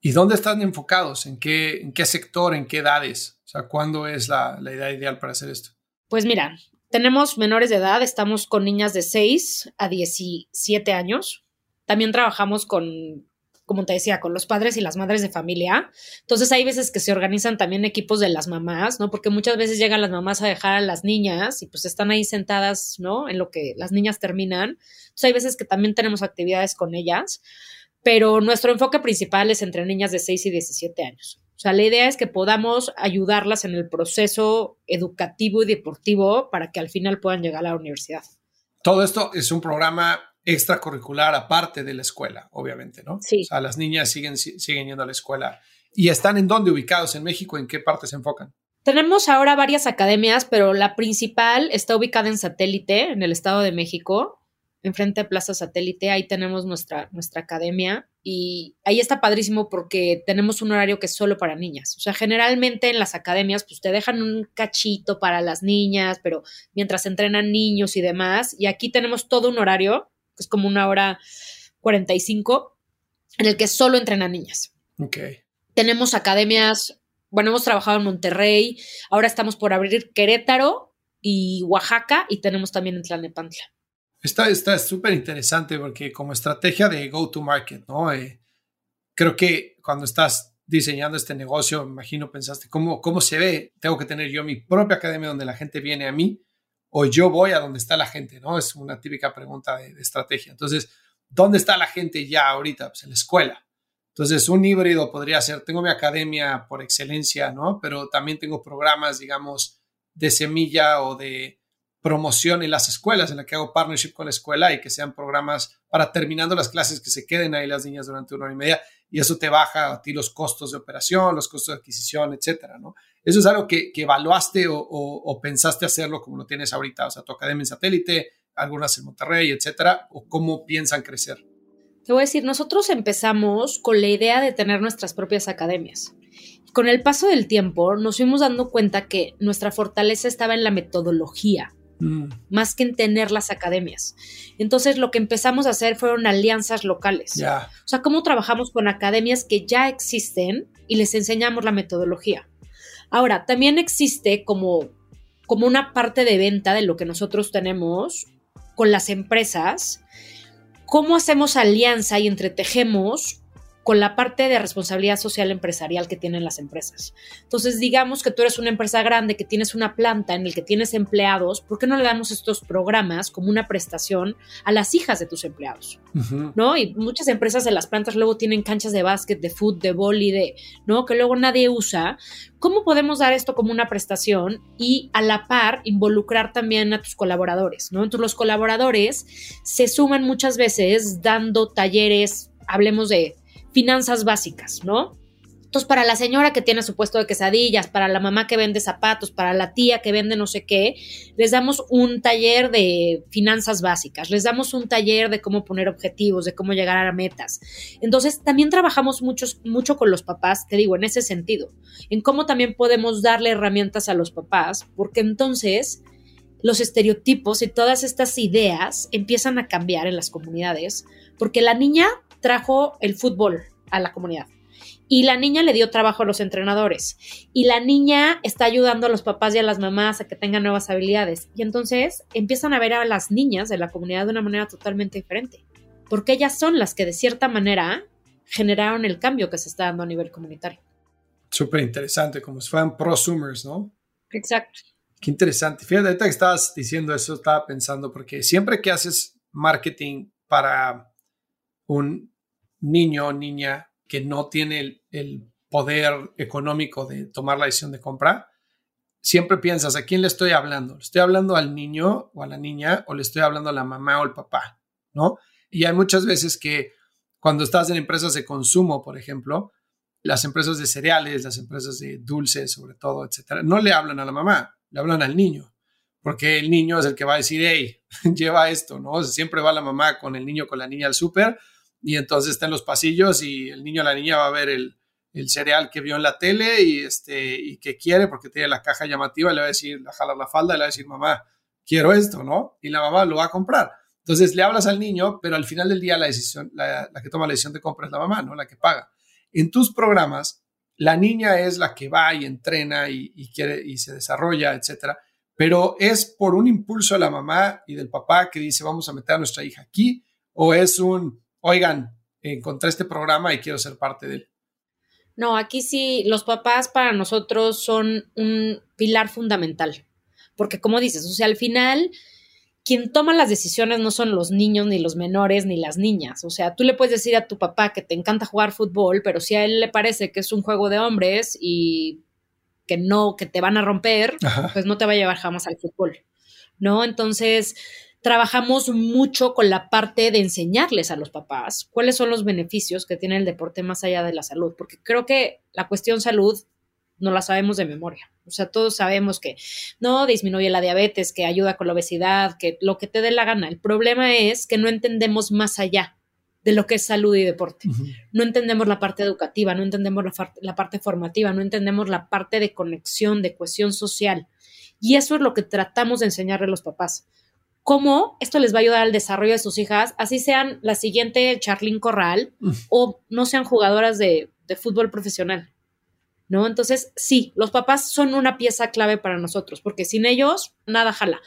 ¿Y dónde están enfocados? ¿En qué, en qué sector? ¿En qué edades? O sea, ¿cuándo es la, la idea ideal para hacer esto?
Pues mira, tenemos menores de edad, estamos con niñas de 6 a 17 años. También trabajamos con como te decía, con los padres y las madres de familia. Entonces hay veces que se organizan también equipos de las mamás, ¿no? Porque muchas veces llegan las mamás a dejar a las niñas y pues están ahí sentadas, ¿no? En lo que las niñas terminan. Entonces hay veces que también tenemos actividades con ellas, pero nuestro enfoque principal es entre niñas de 6 y 17 años. O sea, la idea es que podamos ayudarlas en el proceso educativo y deportivo para que al final puedan llegar a la universidad.
Todo esto es un programa extracurricular aparte de la escuela, obviamente, ¿no?
Sí.
O sea, las niñas siguen, siguen yendo a la escuela. ¿Y están en dónde ubicados en México? ¿En qué parte se enfocan?
Tenemos ahora varias academias, pero la principal está ubicada en Satélite, en el Estado de México, enfrente de Plaza Satélite. Ahí tenemos nuestra, nuestra academia y ahí está padrísimo porque tenemos un horario que es solo para niñas. O sea, generalmente en las academias, pues te dejan un cachito para las niñas, pero mientras entrenan niños y demás. Y aquí tenemos todo un horario que es como una hora 45, en el que solo entrenan niñas.
Ok.
Tenemos academias, bueno, hemos trabajado en Monterrey, ahora estamos por abrir Querétaro y Oaxaca y tenemos también en Tlalnepantla.
Está súper interesante porque como estrategia de go-to-market, ¿no? Eh, creo que cuando estás diseñando este negocio, imagino pensaste, ¿cómo, ¿cómo se ve? Tengo que tener yo mi propia academia donde la gente viene a mí o yo voy a donde está la gente, ¿no? Es una típica pregunta de, estrategia. Entonces, ¿dónde está la gente ya ahorita? Pues en la escuela. Entonces, un híbrido podría ser, tengo mi academia por excelencia, ¿no? Pero también tengo programas, digamos, de semilla o de promoción en las escuelas, en la que hago partnership con la escuela y que sean programas para terminando las clases que se queden ahí las niñas durante una hora y media y eso te baja a ti los costos de operación, los costos de adquisición, etcétera, ¿no? ¿Eso es algo que, evaluaste o, pensaste hacerlo como lo tienes ahorita? O sea, tu academia en satélite, algunas en Monterrey, etcétera, o cómo piensan crecer?
Te voy a decir, nosotros empezamos con la idea de tener nuestras propias academias. Con el paso del tiempo nos fuimos dando cuenta que nuestra fortaleza estaba en la metodología, mm. más que en tener las academias. Entonces lo que empezamos a hacer fueron alianzas locales. O sea, cómo trabajamos con academias que ya existen y les enseñamos la metodología. Ahora, también existe como, como una parte de venta de lo que nosotros tenemos con las empresas, cómo hacemos alianza y entretejemos con la parte de responsabilidad social empresarial que tienen las empresas. Entonces, digamos que tú eres una empresa grande que tienes una planta en el que tienes empleados, ¿por qué no le damos estos programas como una prestación a las hijas de tus empleados? ¿No? Y muchas empresas de las plantas luego tienen canchas de básquet, de fútbol, de boli, de, ¿no? Que luego nadie usa. ¿Cómo podemos dar esto como una prestación y a la par involucrar también a tus colaboradores, ¿no? Entonces, los colaboradores se suman muchas veces dando talleres, hablemos de finanzas básicas, ¿no? Entonces, para la señora que tiene su puesto de quesadillas, para la mamá que vende zapatos, para la tía que vende no sé qué, les damos un taller de finanzas básicas, les damos un taller de cómo poner objetivos, de cómo llegar a metas. Entonces, también trabajamos mucho, mucho con los papás, te digo, en ese sentido, en cómo también podemos darle herramientas a los papás, porque entonces los estereotipos y todas estas ideas empiezan a cambiar en las comunidades, porque la niña trajo el fútbol a la comunidad. y la niña le dio trabajo a los entrenadores y la niña está ayudando a los papás y a las mamás a que tengan nuevas habilidades. Y entonces empiezan a ver a las niñas de la comunidad de una manera totalmente diferente, porque ellas son las que de cierta manera generaron el cambio que se está dando a nivel comunitario.
Súper interesante, como si fueran prosumers, ¿no?
Exacto.
Qué interesante. Fíjate, ahorita que estabas diciendo eso, estaba pensando, porque siempre que haces marketing para un niño o niña que no tiene el, poder económico de tomar la decisión de compra, siempre piensas, ¿a quién le estoy hablando? ¿Le estoy hablando al niño o a la niña o le estoy hablando a la mamá o al papá? ¿No? Y hay muchas veces que cuando estás en empresas de consumo, por ejemplo, las empresas de cereales, las empresas de dulces, sobre todo, etcétera, no le hablan a la mamá, le hablan al niño, porque el niño es el que va a decir, hey, lleva esto, ¿no? siempre va la mamá con el niño, con la niña al súper y entonces está en los pasillos y el niño o la niña va a ver el, cereal que vio en la tele y, este, y que quiere porque tiene la caja llamativa, le va a decir, a jalar la falda, le va a decir, mamá, quiero esto, ¿no? Y la mamá lo va a comprar. Entonces le hablas al niño, pero al final del día la decisión, la, que toma la decisión de compra es la mamá, ¿no? La que paga. En tus programas, la niña es la que va y entrena y, y quiere y se desarrolla, etcétera. Pero es por un impulso de la mamá y del papá que dice, vamos a meter a nuestra hija aquí, o es un, oigan, encontré este programa y quiero ser parte de él.
No, aquí sí, los papás para nosotros son un pilar fundamental, porque como dices, o sea, al final, quien toma las decisiones no son los niños, ni los menores, ni las niñas. O sea, tú le puedes decir a tu papá que te encanta jugar fútbol, pero si a él le parece que es un juego de hombres y que no, que te van a romper, pues no te va a llevar jamás al fútbol. ¿No? Entonces, trabajamos mucho con la parte de enseñarles a los papás cuáles son los beneficios que tiene el deporte más allá de la salud, porque creo que la cuestión salud no la sabemos de memoria. O sea, todos sabemos que no disminuye la diabetes, que ayuda con la obesidad, que lo que te dé la gana. El problema es que no entendemos más allá de lo que es salud y deporte. No entendemos la parte educativa, no entendemos la, la parte formativa, no entendemos la parte de conexión, de cohesión social. Y eso es lo que tratamos de enseñarle a los papás cómo esto les va a ayudar al desarrollo de sus hijas, así sean la siguiente Charlene Corral o no sean jugadoras de, fútbol profesional. ¿No? Entonces, sí, los papás son una pieza clave para nosotros, porque sin ellos, nada jala.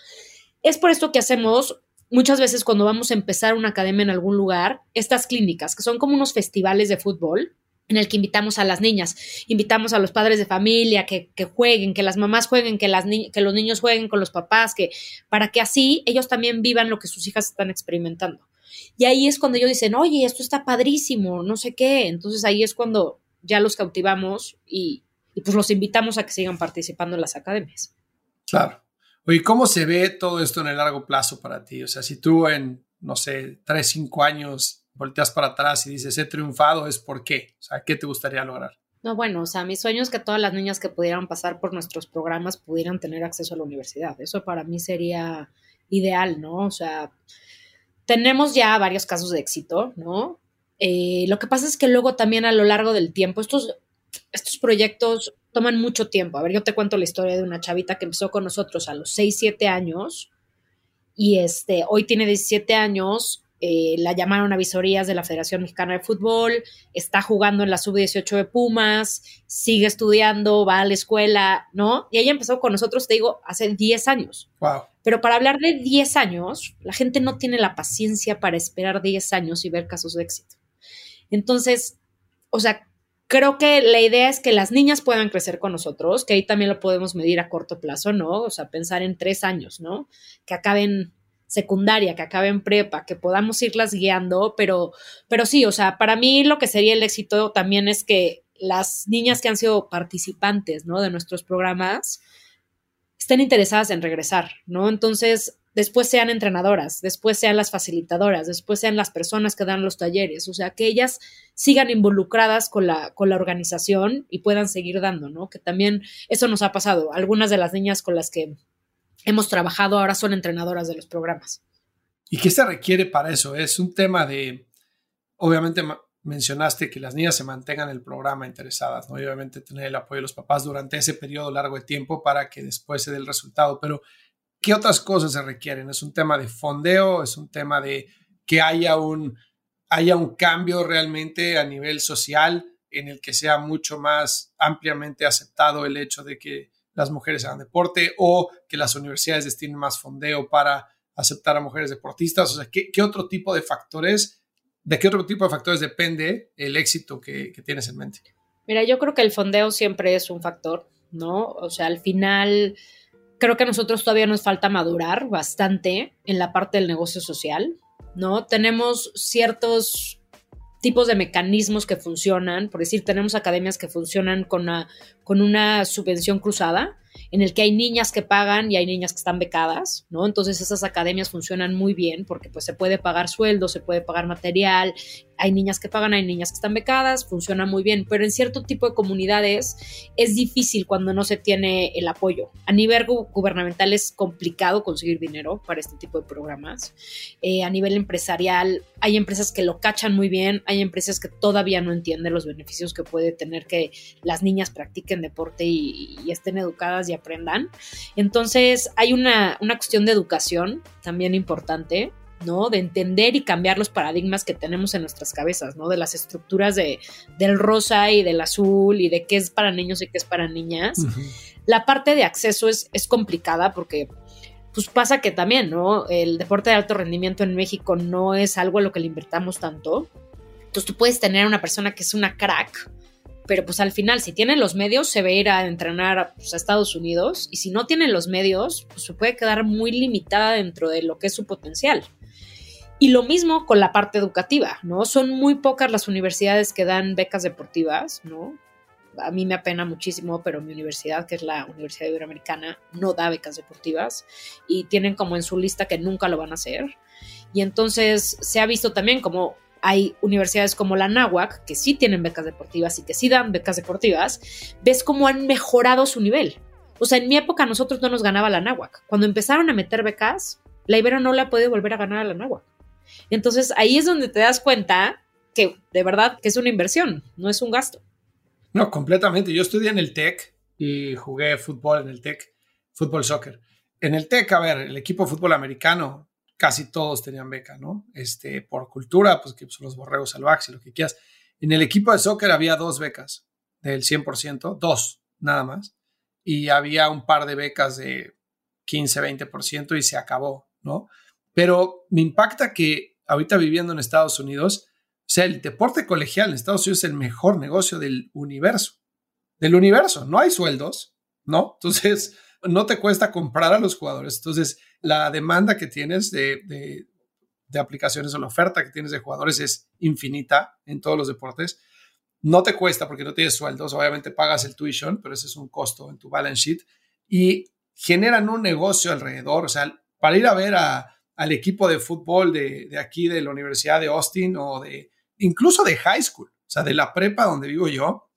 Es por esto que hacemos muchas veces cuando vamos a empezar una academia en algún lugar, estas clínicas, que son como unos festivales de fútbol, en el que invitamos a las niñas, invitamos a los padres de familia que, jueguen, que las mamás jueguen, que, las que los niños jueguen con los papás, que para que así ellos también vivan lo que sus hijas están experimentando. Y ahí es cuando ellos dicen, oye, esto está padrísimo, no sé qué. Entonces ahí es cuando ya los cautivamos y, y pues los invitamos a que sigan participando en las academias.
Claro. Oye, ¿cómo se ve todo esto en el largo plazo para ti? O sea, si tú en, no sé, tres, cinco años volteas para atrás y dices, he triunfado, es por qué. O sea, ¿qué te gustaría lograr?
No, bueno, o sea, mi sueño es que todas las niñas que pudieran pasar por nuestros programas pudieran tener acceso a la universidad. Eso para mí sería ideal, ¿no? O sea, tenemos ya varios casos de éxito, ¿no? Eh, lo que pasa es que luego también a lo largo del tiempo, estos, estos proyectos toman mucho tiempo. A ver, yo te cuento la historia de una chavita que empezó con nosotros a los 6, 7 años y este, hoy tiene 17 años eh, la llamaron a visorías de la Federación Mexicana de Fútbol, está jugando en la sub-18 de Pumas, sigue estudiando, va a la escuela, ¿no? Y ella empezó con nosotros, te digo, hace 10 años.
Wow.
Pero para hablar de 10 años, la gente no tiene la paciencia para esperar 10 años y ver casos de éxito. Entonces, o sea, creo que la idea es que las niñas puedan crecer con nosotros, que ahí también lo podemos medir a corto plazo, ¿no? O sea, pensar en tres años, ¿no? Que acaben secundaria, que acabe en prepa, que podamos irlas guiando, pero, pero sí, o sea, para mí lo que sería el éxito también es que las niñas que han sido participantes, ¿no? De nuestros programas estén interesadas en regresar, ¿no? Entonces, después sean entrenadoras, después sean las facilitadoras, después sean las personas que dan los talleres, o sea, que ellas sigan involucradas con la, con la organización y puedan seguir dando, ¿no? Que también eso nos ha pasado. Algunas de las niñas con las que hemos trabajado, ahora son entrenadoras de los programas.
¿Y qué se requiere para eso? Es un tema de, obviamente mencionaste que las niñas se mantengan en el programa interesadas, ¿no? obviamente tener el apoyo de los papás durante ese periodo largo de tiempo para que después se dé el resultado, pero ¿qué otras cosas se requieren? ¿Es un tema de fondeo? ¿Es un tema de que haya un, haya un cambio realmente a nivel social? en el que sea mucho más ampliamente aceptado el hecho de que las mujeres hagan deporte o que las universidades destinen más fondeo para aceptar a mujeres deportistas? O sea, ¿qué, otro tipo de factores, de qué otro tipo de factores depende el éxito que, que tienes en mente?
Mira, yo creo que el fondeo siempre es un factor, ¿no? O sea, al final creo que a nosotros todavía nos falta madurar bastante en la parte del negocio social, ¿no? Tenemos ciertos tipos de mecanismos que funcionan, por decir, tenemos academias que funcionan con una, con una subvención cruzada, en el que hay niñas que pagan y hay niñas que están becadas, ¿no? Entonces esas academias funcionan muy bien porque pues se puede pagar sueldo, se puede pagar material, hay niñas que pagan, hay niñas que están becadas, funciona muy bien, pero en cierto tipo de comunidades es difícil cuando no se tiene el apoyo. A nivel gubernamental es complicado conseguir dinero para este tipo de programas. Eh, a nivel empresarial hay empresas que lo cachan muy bien, hay empresas que todavía no entienden los beneficios que puede tener que las niñas practiquen deporte y, y estén educadas y aprendan. Entonces hay una, una cuestión de educación también importante ¿no? De entender y cambiar los paradigmas que tenemos en nuestras cabezas, ¿no? De las estructuras de, del rosa y del azul y de qué es para niños y qué es para niñas. La parte de acceso es, es complicada porque pues pasa que también, ¿no? El deporte de alto rendimiento en México no es algo a lo que le invertamos tanto. Entonces tú puedes tener una persona que es una crack, pero pues al final, si tiene los medios, se va a ir a entrenar pues, a Estados Unidos, y si no tiene los medios, pues se puede quedar muy limitada dentro de lo que es su potencial. Y lo mismo con la parte educativa, ¿no? Son muy pocas las universidades que dan becas deportivas, ¿no? A mí me apena muchísimo, pero mi universidad, que es la Universidad Iberoamericana, no da becas deportivas y tienen como en su lista que nunca lo van a hacer. Y entonces se ha visto también como hay universidades como la NAWAC que sí tienen becas deportivas y que sí dan becas deportivas, ves cómo han mejorado su nivel. O sea, en mi época nosotros no nos ganaba la NAWAC. Cuando empezaron a meter becas, la Ibero no la puede volver a ganar a la NAWAC. Entonces ahí es donde te das cuenta que de verdad que es una inversión, no es un gasto.
No, completamente. Yo estudié en el TEC y jugué fútbol en el TEC, fútbol soccer. En el TEC, a ver, el equipo de fútbol americano, casi todos tenían beca, ¿no? Este, por cultura, pues que son los borregos salvajes y lo que quieras. En el equipo de soccer había dos becas del 100%, dos nada más, y había un par de becas de 15, 20% y se acabó, ¿no? Pero me impacta que ahorita viviendo en Estados Unidos, o sea, el deporte colegial en Estados Unidos es el mejor negocio del universo. Del universo, no hay sueldos, ¿no? Entonces, no te cuesta comprar a los jugadores. Entonces, la demanda que tienes de, de, aplicaciones o la oferta que tienes de jugadores es infinita en todos los deportes. No te cuesta porque no tienes sueldos, obviamente pagas el tuition, pero ese es un costo en tu balance sheet y generan un negocio alrededor. O sea, para ir a ver a, al equipo de fútbol de, aquí de la Universidad de Austin o de incluso de high school, o sea, de la prepa donde vivo yo,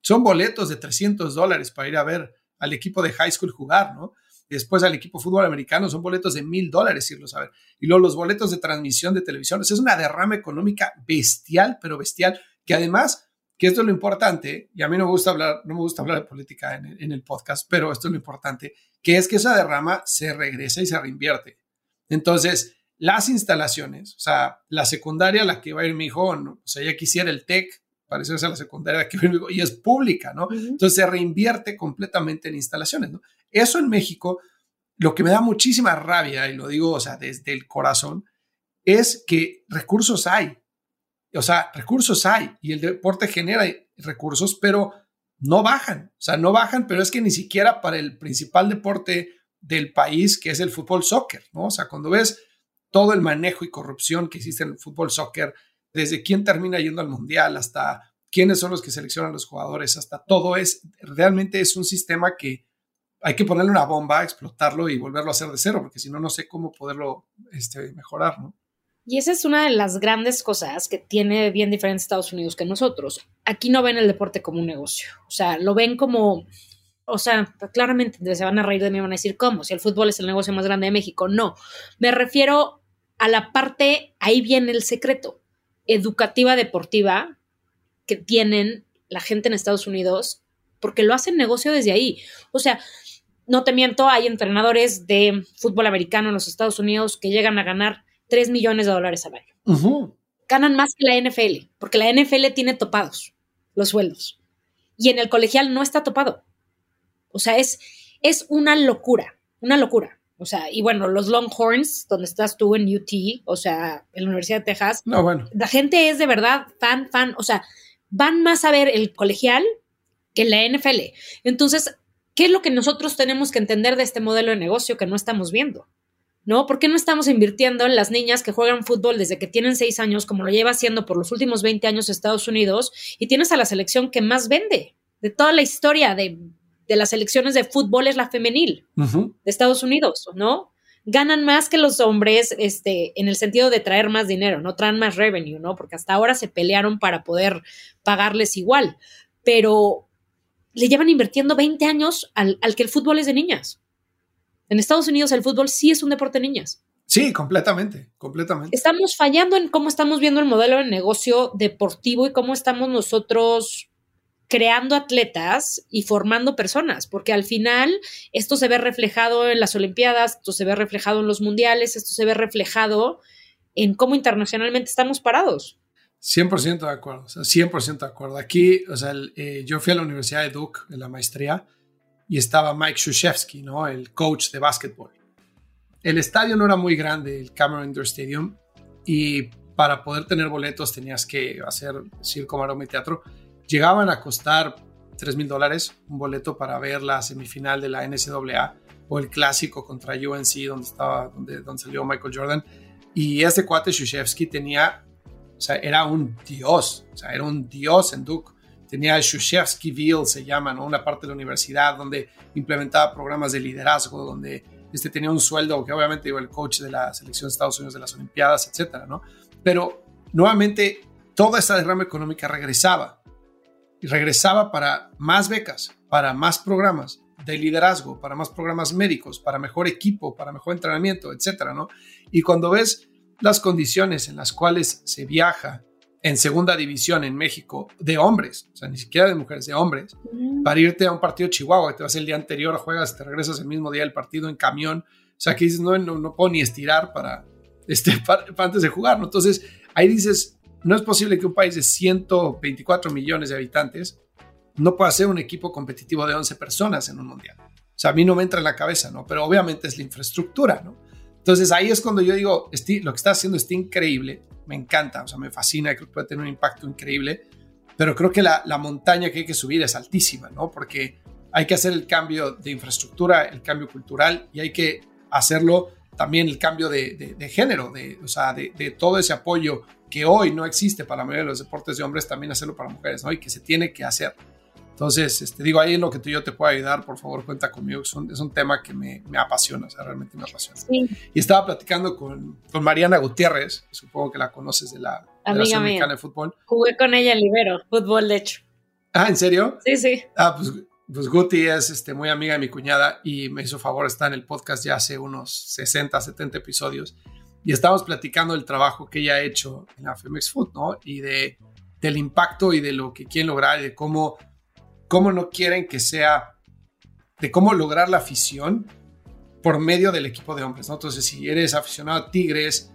son boletos de 300 dólares para ir a ver al equipo de high school jugar, ¿no? Después al equipo de fútbol americano son boletos de mil dólares irlo a ver. Y luego los boletos de transmisión de televisión. es una derrama económica bestial, pero bestial, que además, que esto es lo importante, y a mí no me gusta hablar, no me gusta hablar de política en el podcast, pero esto es lo importante, que es que esa derrama se regresa y se reinvierte. Entonces, las instalaciones, o sea, la secundaria a la que va a ir mi hijo, o sea, ya quisiera el TEC, parecerse a la secundaria a la que va a ir mi hijo, y es pública, ¿no? Entonces se reinvierte completamente en instalaciones, ¿no? Eso en México, lo que me da muchísima rabia, y lo digo, o sea, desde el corazón, es que recursos hay. O sea, recursos hay y el deporte genera recursos, pero no bajan. O sea, no bajan, pero es que ni siquiera para el principal deporte del país, que es el fútbol soccer, ¿no? O sea, cuando ves todo el manejo y corrupción que existe en el fútbol soccer, desde quién termina yendo al mundial hasta quiénes son los que seleccionan los jugadores, hasta todo es, realmente es un sistema que hay que ponerle una bomba, explotarlo y volverlo a hacer de cero, porque si no, no sé cómo poderlo este, mejorar, ¿no?
Y esa es una de las grandes cosas que tiene bien diferente Estados Unidos que nosotros. Aquí no ven el deporte como un negocio, o sea, lo ven como o sea, claramente se van a reír de mí van a decir, ¿cómo? Si el fútbol es el negocio más grande de México. No, me refiero a la parte, ahí viene el secreto, educativa, deportiva, que tienen la gente en Estados Unidos, porque lo hacen negocio desde ahí. O sea, no te miento, hay entrenadores de fútbol americano en los Estados Unidos que llegan a ganar 3 millones de dólares al año. Ganan más que la NFL, porque la NFL tiene topados. los sueldos. Y en el colegial no está topado. O sea, es, es una locura, una locura. O sea, y bueno, los Longhorns, donde estás tú en UT, o sea, en la Universidad de Texas.
No, bueno.
La gente es de verdad fan, fan. O sea, van más a ver el colegial que la NFL. Entonces, ¿qué es lo que nosotros tenemos que entender de este modelo de negocio que no estamos viendo? ¿No? ¿Por qué no estamos invirtiendo en las niñas que juegan fútbol desde que tienen seis años, como lo lleva haciendo por los últimos 20 años Estados Unidos, y tienes a la selección que más vende de toda la historia de, las selecciones de fútbol es la femenil de Estados Unidos, ¿no? Ganan más que los hombres, este, en el sentido de traer más dinero, no traen más revenue, ¿no? Porque hasta ahora se pelearon para poder pagarles igual, pero le llevan invirtiendo 20 años al, que el fútbol es de niñas. En Estados Unidos el fútbol sí es un deporte de niñas.
Sí, completamente, completamente.
Estamos fallando en cómo estamos viendo el modelo de negocio deportivo y cómo estamos nosotros creando atletas y formando personas, porque al final esto se ve reflejado en las Olimpiadas, esto se ve reflejado en los mundiales, esto se ve reflejado en cómo internacionalmente estamos parados.
100% de acuerdo, o sea, 100% de acuerdo. Aquí, o sea, eh, yo fui a la Universidad de Duke en la maestría y estaba Mike Krzyzewski, ¿no? El coach de básquetbol. El estadio no era muy grande, el Cameron Indoor Stadium, y para poder tener boletos tenías que hacer circo, maroma y teatro. Llegaban a costar 3 mil dólares un boleto para ver la semifinal de la NCAA o el clásico contra UNC donde, estaba, donde, donde salió Michael Jordan. Y este cuate Krzyzewski tenía o sea, era un dios, o sea, era un dios en Duke. Tenía Shushevskyville, se llama, ¿no? Una parte de la universidad donde implementaba programas de liderazgo, donde este tenía un sueldo que obviamente iba el coach de la selección de Estados Unidos de las Olimpiadas, etcétera, ¿no? Pero nuevamente toda esa derrama económica regresaba regresaba para más becas, para más programas de liderazgo, para más programas médicos, para mejor equipo, para mejor entrenamiento, etcétera, ¿no? Y cuando ves las condiciones en las cuales se viaja en segunda división en México de hombres, o sea, ni siquiera de mujeres, de hombres, para irte a un partido de Chihuahua, que te vas el día anterior, juegas, te regresas el mismo día del partido en camión, o sea, que dices, no, no, puedo ni estirar para, este, para, antes de jugar, ¿no? Entonces, ahí dices, no es posible que un país de 124 millones de habitantes no pueda ser un equipo competitivo de 11 personas en un mundial. O sea, a mí no me entra en la cabeza, ¿no? Pero obviamente es la infraestructura, ¿no? Entonces ahí es cuando yo digo, lo que está haciendo está increíble, me encanta, o sea, me fascina, creo que puede tener un impacto increíble, pero creo que la, montaña que hay que subir es altísima, ¿no? Porque hay que hacer el cambio de infraestructura, el cambio cultural y hay que hacerlo también el cambio de, género, de, o sea, de, de, todo ese apoyo que hoy no existe para la mayoría de los deportes de hombres, también hacerlo para mujeres, ¿no? Y que se tiene que hacer. Entonces, este, digo, ahí en lo que tú y yo te puedo ayudar, por favor, cuenta conmigo. Es un, es un tema que me, me, apasiona, o sea, realmente me apasiona. Y estaba platicando con, con, Mariana Gutiérrez, supongo que la conoces de la,
Amiga
de de Fútbol.
Jugué con ella en Libero, fútbol, de hecho.
Ah, ¿en serio?
Sí, sí.
Ah, pues, pues Guti es este, muy amiga de mi cuñada y me hizo favor, está en el podcast ya hace unos 60, 70 episodios. Y estábamos platicando del trabajo que ella ha hecho en la Femex Food, ¿no? Y de, del impacto y de lo que quieren lograr y de cómo cómo no quieren que sea, de cómo lograr la afición por medio del equipo de hombres, ¿no? Entonces, si eres aficionado a Tigres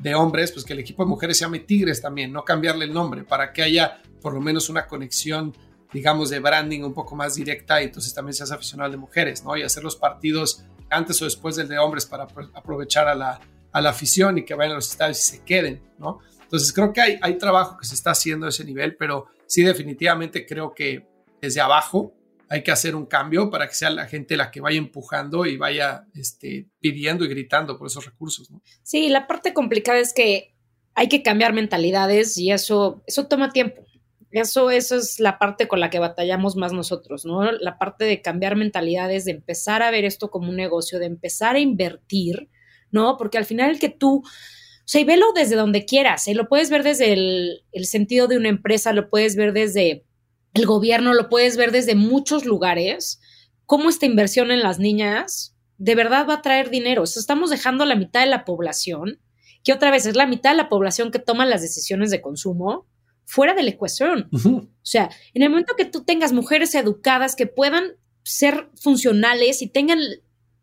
de hombres, pues que el equipo de mujeres se llame Tigres también, no cambiarle el nombre, para que haya por lo menos una conexión, digamos, de branding un poco más directa y entonces también seas aficionado de mujeres, ¿no? Y hacer los partidos antes o después del de hombres para aprovechar a la, a la afición y que vayan a los estadios y se queden, ¿no? Entonces creo que hay, hay trabajo que se está haciendo a ese nivel, pero sí definitivamente creo que desde abajo hay que hacer un cambio para que sea la gente la que vaya empujando y vaya este, pidiendo y gritando por esos recursos. ¿no?
Sí, la parte complicada es que hay que cambiar mentalidades y eso, eso toma tiempo. Eso, eso es la parte con la que batallamos más nosotros, ¿no? La parte de cambiar mentalidades, de empezar a ver esto como un negocio, de empezar a invertir, ¿no? Porque al final el que tú, o sea, velo desde donde quieras, ¿eh? lo puedes ver desde el, el sentido de una empresa, lo puedes ver desde el gobierno, lo puedes ver desde muchos lugares, cómo esta inversión en las niñas de verdad va a traer dinero. estamos dejando a la mitad de la población, que otra vez es la mitad de la población que toma las decisiones de consumo, fuera de la ecuación. O sea, en el momento que tú tengas mujeres educadas que puedan ser funcionales y tengan,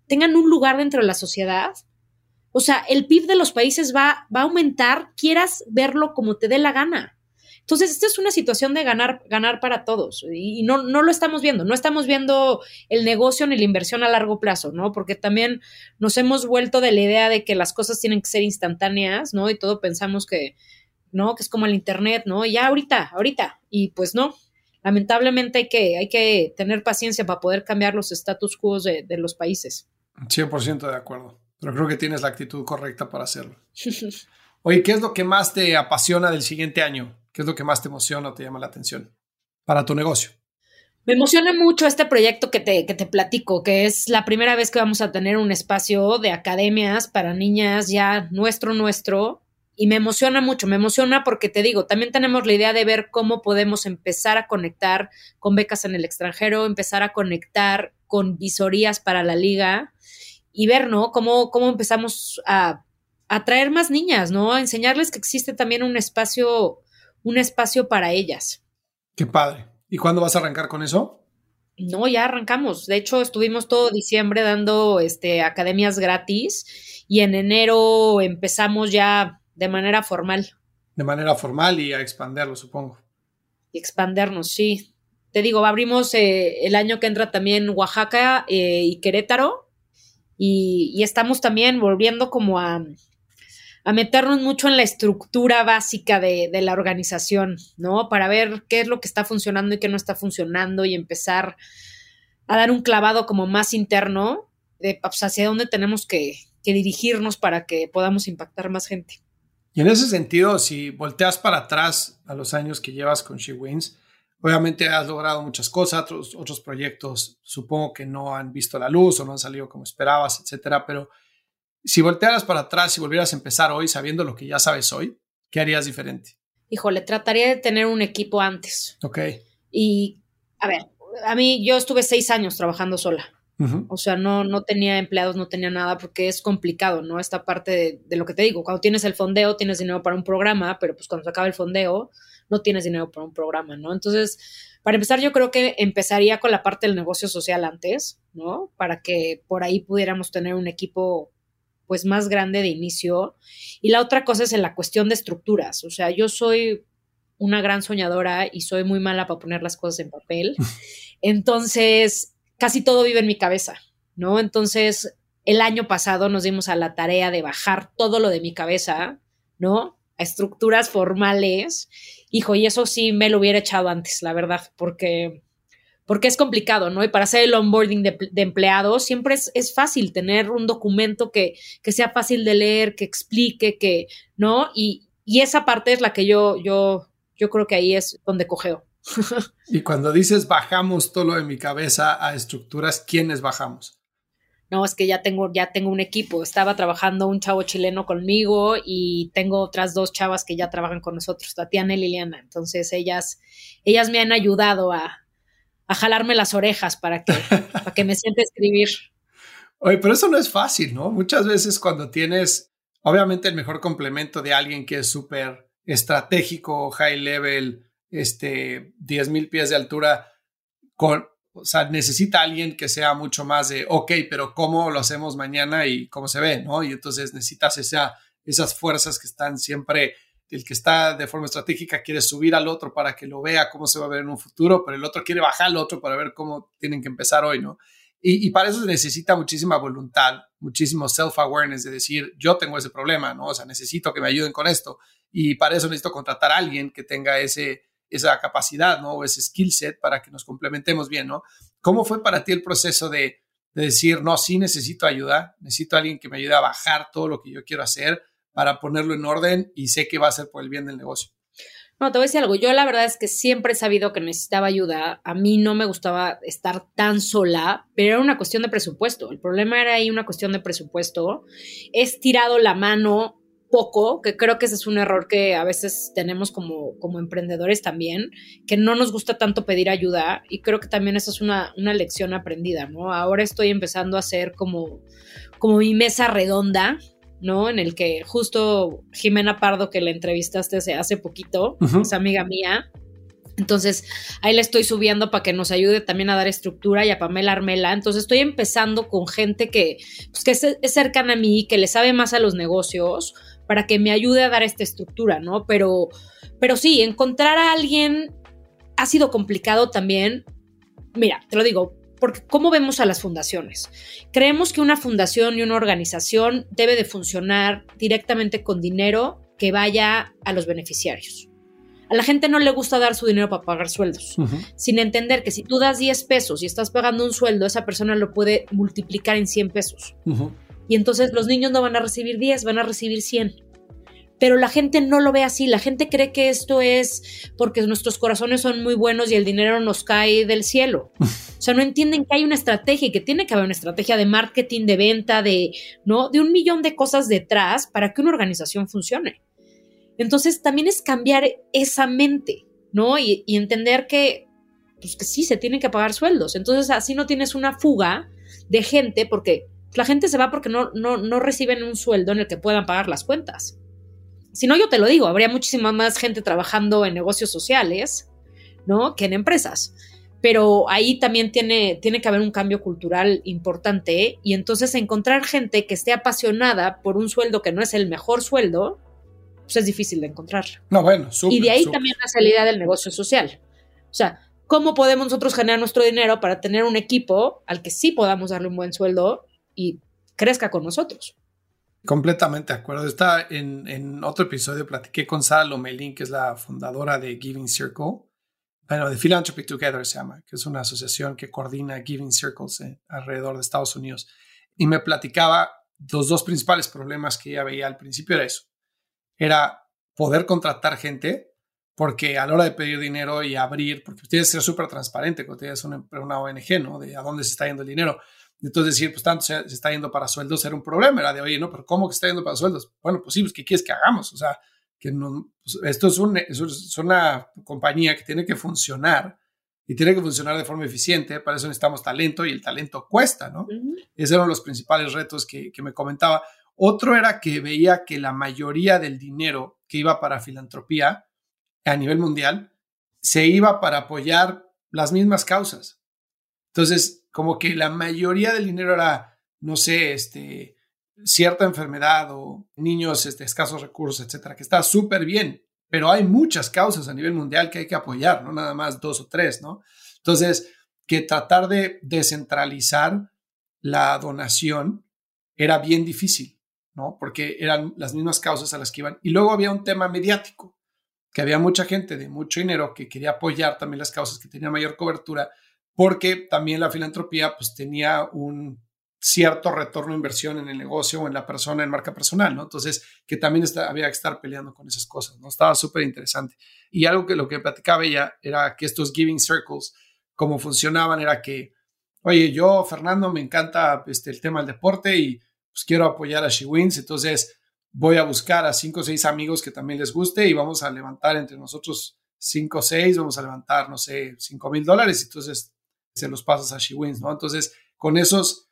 tengan un lugar dentro de la sociedad, o sea, el PIB de los países va, va a aumentar, quieras verlo como te dé la gana. Entonces, esta es una situación de ganar, ganar para todos y no, no lo estamos viendo, no estamos viendo el negocio ni la inversión a largo plazo, ¿no? Porque también nos hemos vuelto de la idea de que las cosas tienen que ser instantáneas, ¿no? Y todo pensamos que, ¿no? Que es como el Internet, ¿no? Ya ahorita, ahorita. Y pues no, lamentablemente hay que, hay que tener paciencia para poder cambiar los status quo de, de los países.
100% de acuerdo, pero creo que tienes la actitud correcta para hacerlo. Oye, ¿qué es lo que más te apasiona del siguiente año? ¿Qué es lo que más te emociona o te llama la atención para tu negocio?
Me emociona mucho este proyecto que te, que te platico, que es la primera vez que vamos a tener un espacio de academias para niñas ya nuestro, nuestro. Y me emociona mucho, me emociona porque te digo, también tenemos la idea de ver cómo podemos empezar a conectar con becas en el extranjero, empezar a conectar con visorías para la liga y ver, ¿no? Cómo, cómo empezamos a atraer más niñas, ¿no? A enseñarles que existe también un espacio, un espacio para ellas.
Qué padre. ¿Y cuándo vas a arrancar con eso?
No, ya arrancamos. De hecho, estuvimos todo diciembre dando este, academias gratis y en enero empezamos ya de manera formal.
De manera formal y a expanderlo, supongo.
Y expandernos, sí. Te digo, abrimos eh, el año que entra también Oaxaca eh, y Querétaro y, y estamos también volviendo como a, a meternos mucho en la estructura básica de, la organización, ¿no? Para ver qué es lo que está funcionando y qué no está funcionando y empezar a dar un clavado como más interno de pues, hacia dónde tenemos que, dirigirnos para que podamos impactar más gente.
Y en ese sentido, si volteas para atrás a los años que llevas con She Wins, obviamente has logrado muchas cosas, otros, otros proyectos supongo que no han visto la luz o no han salido como esperabas, etcétera, pero si voltearas para atrás y volvieras a empezar hoy sabiendo lo que ya sabes hoy, ¿qué harías diferente?
Híjole, trataría de tener un equipo antes.
Ok.
Y, a ver, a mí yo estuve seis años trabajando sola. O sea, no, no tenía empleados, no tenía nada, porque es complicado, ¿no? Esta parte de, de, lo que te digo, cuando tienes el fondeo, tienes dinero para un programa, pero pues cuando se acaba el fondeo, no tienes dinero para un programa, ¿no? Entonces, para empezar, yo creo que empezaría con la parte del negocio social antes, ¿no? Para que por ahí pudiéramos tener un equipo pues más grande de inicio. Y la otra cosa es en la cuestión de estructuras. O sea, yo soy una gran soñadora y soy muy mala para poner las cosas en papel. Entonces, casi todo vive en mi cabeza, ¿no? Entonces, el año pasado nos dimos a la tarea de bajar todo lo de mi cabeza, ¿no? A estructuras formales. Hijo, y eso sí me lo hubiera echado antes, la verdad, porque porque es complicado, ¿no? Y para hacer el onboarding de, empleados siempre es, fácil tener un documento que, sea fácil de leer, que explique, que, ¿no? Y, esa parte es la que yo, yo, yo creo que ahí es donde cogeo.
y cuando dices bajamos todo lo de mi cabeza a estructuras, ¿quiénes bajamos?
No, es que ya tengo, ya tengo un equipo. Estaba trabajando un chavo chileno conmigo y tengo otras dos chavas que ya trabajan con nosotros, Tatiana y Liliana. Entonces ellas, ellas me han ayudado a, a jalarme las orejas para que, para que me siente escribir.
Oye, pero eso no es fácil, ¿no? Muchas veces cuando tienes, obviamente, el mejor complemento de alguien que es súper estratégico, high level, este, 10 mil pies de altura, con, o sea, necesita alguien que sea mucho más de, ok, pero ¿cómo lo hacemos mañana y cómo se ve, ¿no? Y entonces necesitas esa, esas fuerzas que están siempre el que está de forma estratégica quiere subir al otro para que lo vea cómo se va a ver en un futuro, pero el otro quiere bajar al otro para ver cómo tienen que empezar hoy, ¿no? Y, para eso se necesita muchísima voluntad, muchísimo self-awareness de decir, yo tengo ese problema, ¿no? O sea, necesito que me ayuden con esto. Y para eso necesito contratar a alguien que tenga ese, esa capacidad, ¿no? O ese skill set para que nos complementemos bien, ¿no? ¿Cómo fue para ti el proceso de, de decir, no, sí necesito ayuda, necesito a alguien que me ayude a bajar todo lo que yo quiero hacer, para ponerlo en orden y sé que va a ser por el bien del negocio.
No, te voy a decir algo. Yo la verdad es que siempre he sabido que necesitaba ayuda. A mí no me gustaba estar tan sola, pero era una cuestión de presupuesto. El problema era ahí una cuestión de presupuesto. He estirado la mano poco, que creo que ese es un error que a veces tenemos como, como emprendedores también, que no nos gusta tanto pedir ayuda y creo que también esa es una, una lección aprendida, ¿no? Ahora estoy empezando a hacer como, como mi mesa redonda, ¿no? En el que justo Jimena Pardo, que la entrevistaste hace, hace poquito, es amiga mía. Entonces, ahí le estoy subiendo para que nos ayude también a dar estructura y a Pamela Armela. Entonces, estoy empezando con gente que, pues, que es, cercana a mí, que le sabe más a los negocios, para que me ayude a dar esta estructura, ¿no? Pero, pero sí, encontrar a alguien ha sido complicado también. Mira, te lo digo, porque ¿cómo vemos a las fundaciones? Creemos que una fundación y una organización debe de funcionar directamente con dinero que vaya a los beneficiarios. A la gente no le gusta dar su dinero para pagar sueldos, sin entender que si tú das 10 pesos y estás pagando un sueldo, esa persona lo puede multiplicar en 100 pesos. Y entonces los niños no van a recibir 10, van a recibir 100. Pero la gente no lo ve así, la gente cree que esto es porque nuestros corazones son muy buenos y el dinero nos cae del cielo. O sea, no entienden que hay una estrategia y que tiene que haber una estrategia de marketing, de venta, de, ¿no? De un millón de cosas detrás para que una organización funcione. Entonces también es cambiar esa mente, ¿no? Y, entender que, pues que sí, se tienen que pagar sueldos. Entonces así no tienes una fuga de gente porque la gente se va porque no, no, no reciben un sueldo en el que puedan pagar las cuentas. Si no, yo te lo digo, habría muchísima más gente trabajando en negocios sociales, ¿no? Que en empresas. Pero ahí también tiene, tiene que haber un cambio cultural importante y entonces encontrar gente que esté apasionada por un sueldo que no es el mejor sueldo, pues es difícil de encontrar.
No, bueno,
Y de ahí también la salida del negocio social. O sea, ¿cómo podemos nosotros generar nuestro dinero para tener un equipo al que sí podamos darle un buen sueldo y crezca con nosotros?
Completamente de acuerdo. Está en, otro episodio, platiqué con Sara Lomelin, que es la fundadora de Giving Circle, bueno, de Philanthropy Together se llama, que es una asociación que coordina Giving Circles eh, alrededor de Estados Unidos. Y me platicaba los dos principales problemas que ella veía al principio era eso era poder contratar gente, porque a la hora de pedir dinero y abrir, porque que ser súper transparente cuando tienes una, una, ONG, ¿no? De a dónde se está yendo el dinero. Entonces decir, pues tanto se, está yendo para sueldos era un problema, era de, oye, no, pero ¿cómo que está yendo para sueldos? Bueno, pues sí, pues ¿qué quieres que hagamos? O sea, que no, pues, esto es, un, es una compañía que tiene que funcionar y tiene que funcionar de forma eficiente, para eso necesitamos talento y el talento cuesta, ¿no? Esos eran los principales retos que, que me comentaba. Otro era que veía que la mayoría del dinero que iba para filantropía a nivel mundial se iba para apoyar las mismas causas. Entonces, como que la mayoría del dinero era, no sé, este, cierta enfermedad o niños este, escasos recursos, etcétera, que está súper bien, pero hay muchas causas a nivel mundial que hay que apoyar, no nada más dos o tres, ¿no? Entonces, que tratar de descentralizar la donación era bien difícil. Porque eran las mismas causas a las que iban. Y luego había un tema mediático, que había mucha gente de mucho dinero que quería apoyar también las causas que tenían mayor cobertura, porque también la filantropía pues tenía un cierto retorno de inversión en el negocio o en la persona, en marca personal, ¿no? Entonces, que también había que estar peleando con esas cosas, ¿no? Estaba súper interesante. Y algo que lo que platicaba ella era que estos giving circles, cómo funcionaban, era que, oye, yo, Fernando, me encanta este, el tema del deporte y pues quiero apoyar a She Wins, entonces voy a buscar a cinco o seis amigos que también les guste y vamos a levantar entre nosotros cinco o seis, vamos a levantar, no sé, cinco mil dólares, entonces se los pasas a She Wins, ¿no? Entonces, con esos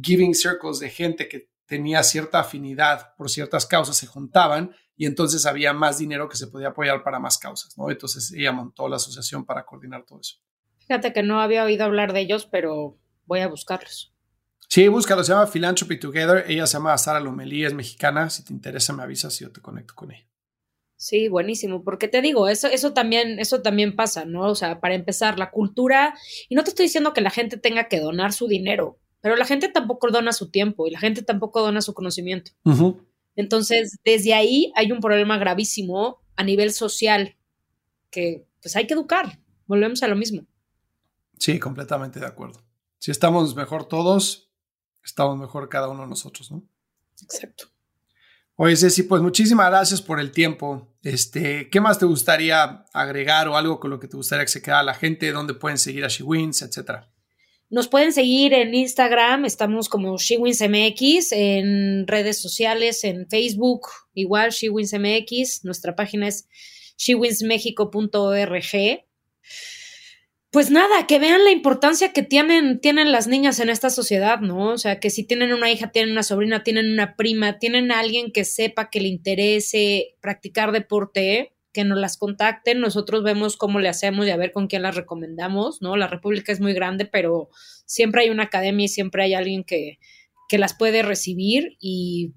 giving circles de gente que tenía cierta afinidad por ciertas causas, se juntaban y entonces había más dinero que se podía apoyar para más causas, ¿no? Entonces ella montó la asociación para coordinar todo eso.
Fíjate que no había oído hablar de ellos, pero voy a buscarlos.
Sí, búscalo, se llama Philanthropy Together. Ella se llama Sara Lomelí, es mexicana. Si te interesa, me avisas y yo te conecto con ella.
Sí, buenísimo, porque te digo, eso, eso también, eso también pasa, ¿no? O sea, para empezar, la cultura, y no te estoy diciendo que la gente tenga que donar su dinero, pero la gente tampoco dona su tiempo y la gente tampoco dona su conocimiento. Entonces, desde ahí hay un problema gravísimo a nivel social que pues hay que educar. Volvemos a lo mismo.
Sí, completamente de acuerdo. Si estamos mejor todos, estamos mejor cada uno de nosotros, ¿no?
Exacto.
Oye, Ceci, pues muchísimas gracias por el tiempo. Este, ¿Qué más te gustaría agregar o algo con lo que te gustaría que se quedara la gente? ¿Dónde pueden seguir a SheWins, etcétera?
Nos pueden seguir en Instagram, estamos como SheWinsMX, en redes sociales, en Facebook, igual SheWinsMX. Nuestra página es shewinsmexico.org pues nada, que vean la importancia que tienen, tienen las niñas en esta sociedad, ¿no? O sea, que si tienen una hija, tienen una sobrina, tienen una prima, tienen a alguien que sepa que le interese practicar deporte, que nos las contacten, nosotros vemos cómo le hacemos y a ver con quién las recomendamos, ¿no? La República es muy grande, pero siempre hay una academia y siempre hay alguien que, que las puede recibir y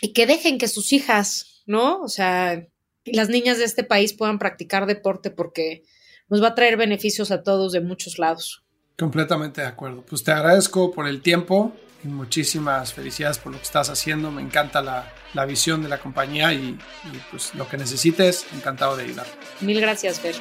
y que dejen que sus hijas, ¿no? O sea, las niñas de este país puedan practicar deporte porque nos va a traer beneficios a todos de muchos lados.
Completamente de acuerdo. Pues te agradezco por el tiempo y muchísimas felicidades por lo que estás haciendo. Me encanta la, la visión de la compañía y, y, pues lo que necesites, encantado de ayudar.
Mil gracias, Fer.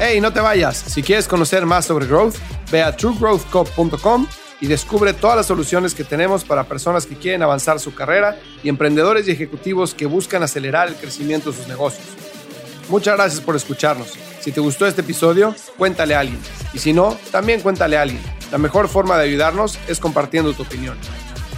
Hey, no te vayas. Si quieres conocer más sobre Growth, ve a truegrowthco.com y descubre todas las soluciones que tenemos para personas que quieren avanzar su carrera y emprendedores y ejecutivos que buscan acelerar el crecimiento de sus negocios. Muchas gracias por escucharnos. Si te gustó este episodio, cuéntale a alguien. Y si no, también cuéntale a alguien. La mejor forma de ayudarnos es compartiendo tu opinión.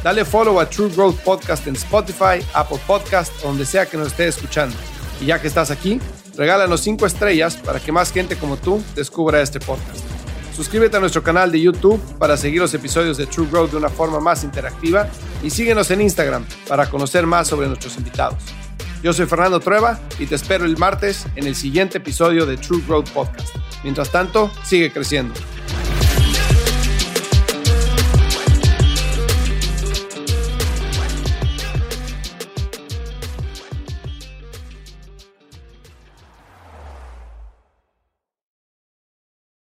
Dale follow a True Growth Podcast en Spotify, Apple Podcast o donde sea que nos esté escuchando. Y ya que estás aquí, regálanos 5 estrellas para que más gente como tú descubra este podcast. Suscríbete a nuestro canal de YouTube para seguir los episodios de True Growth de una forma más interactiva y síguenos en Instagram para conocer más sobre nuestros invitados. Yo soy Fernando Trueba y te espero el martes en el siguiente episodio de True Growth Podcast. Mientras tanto, sigue creciendo.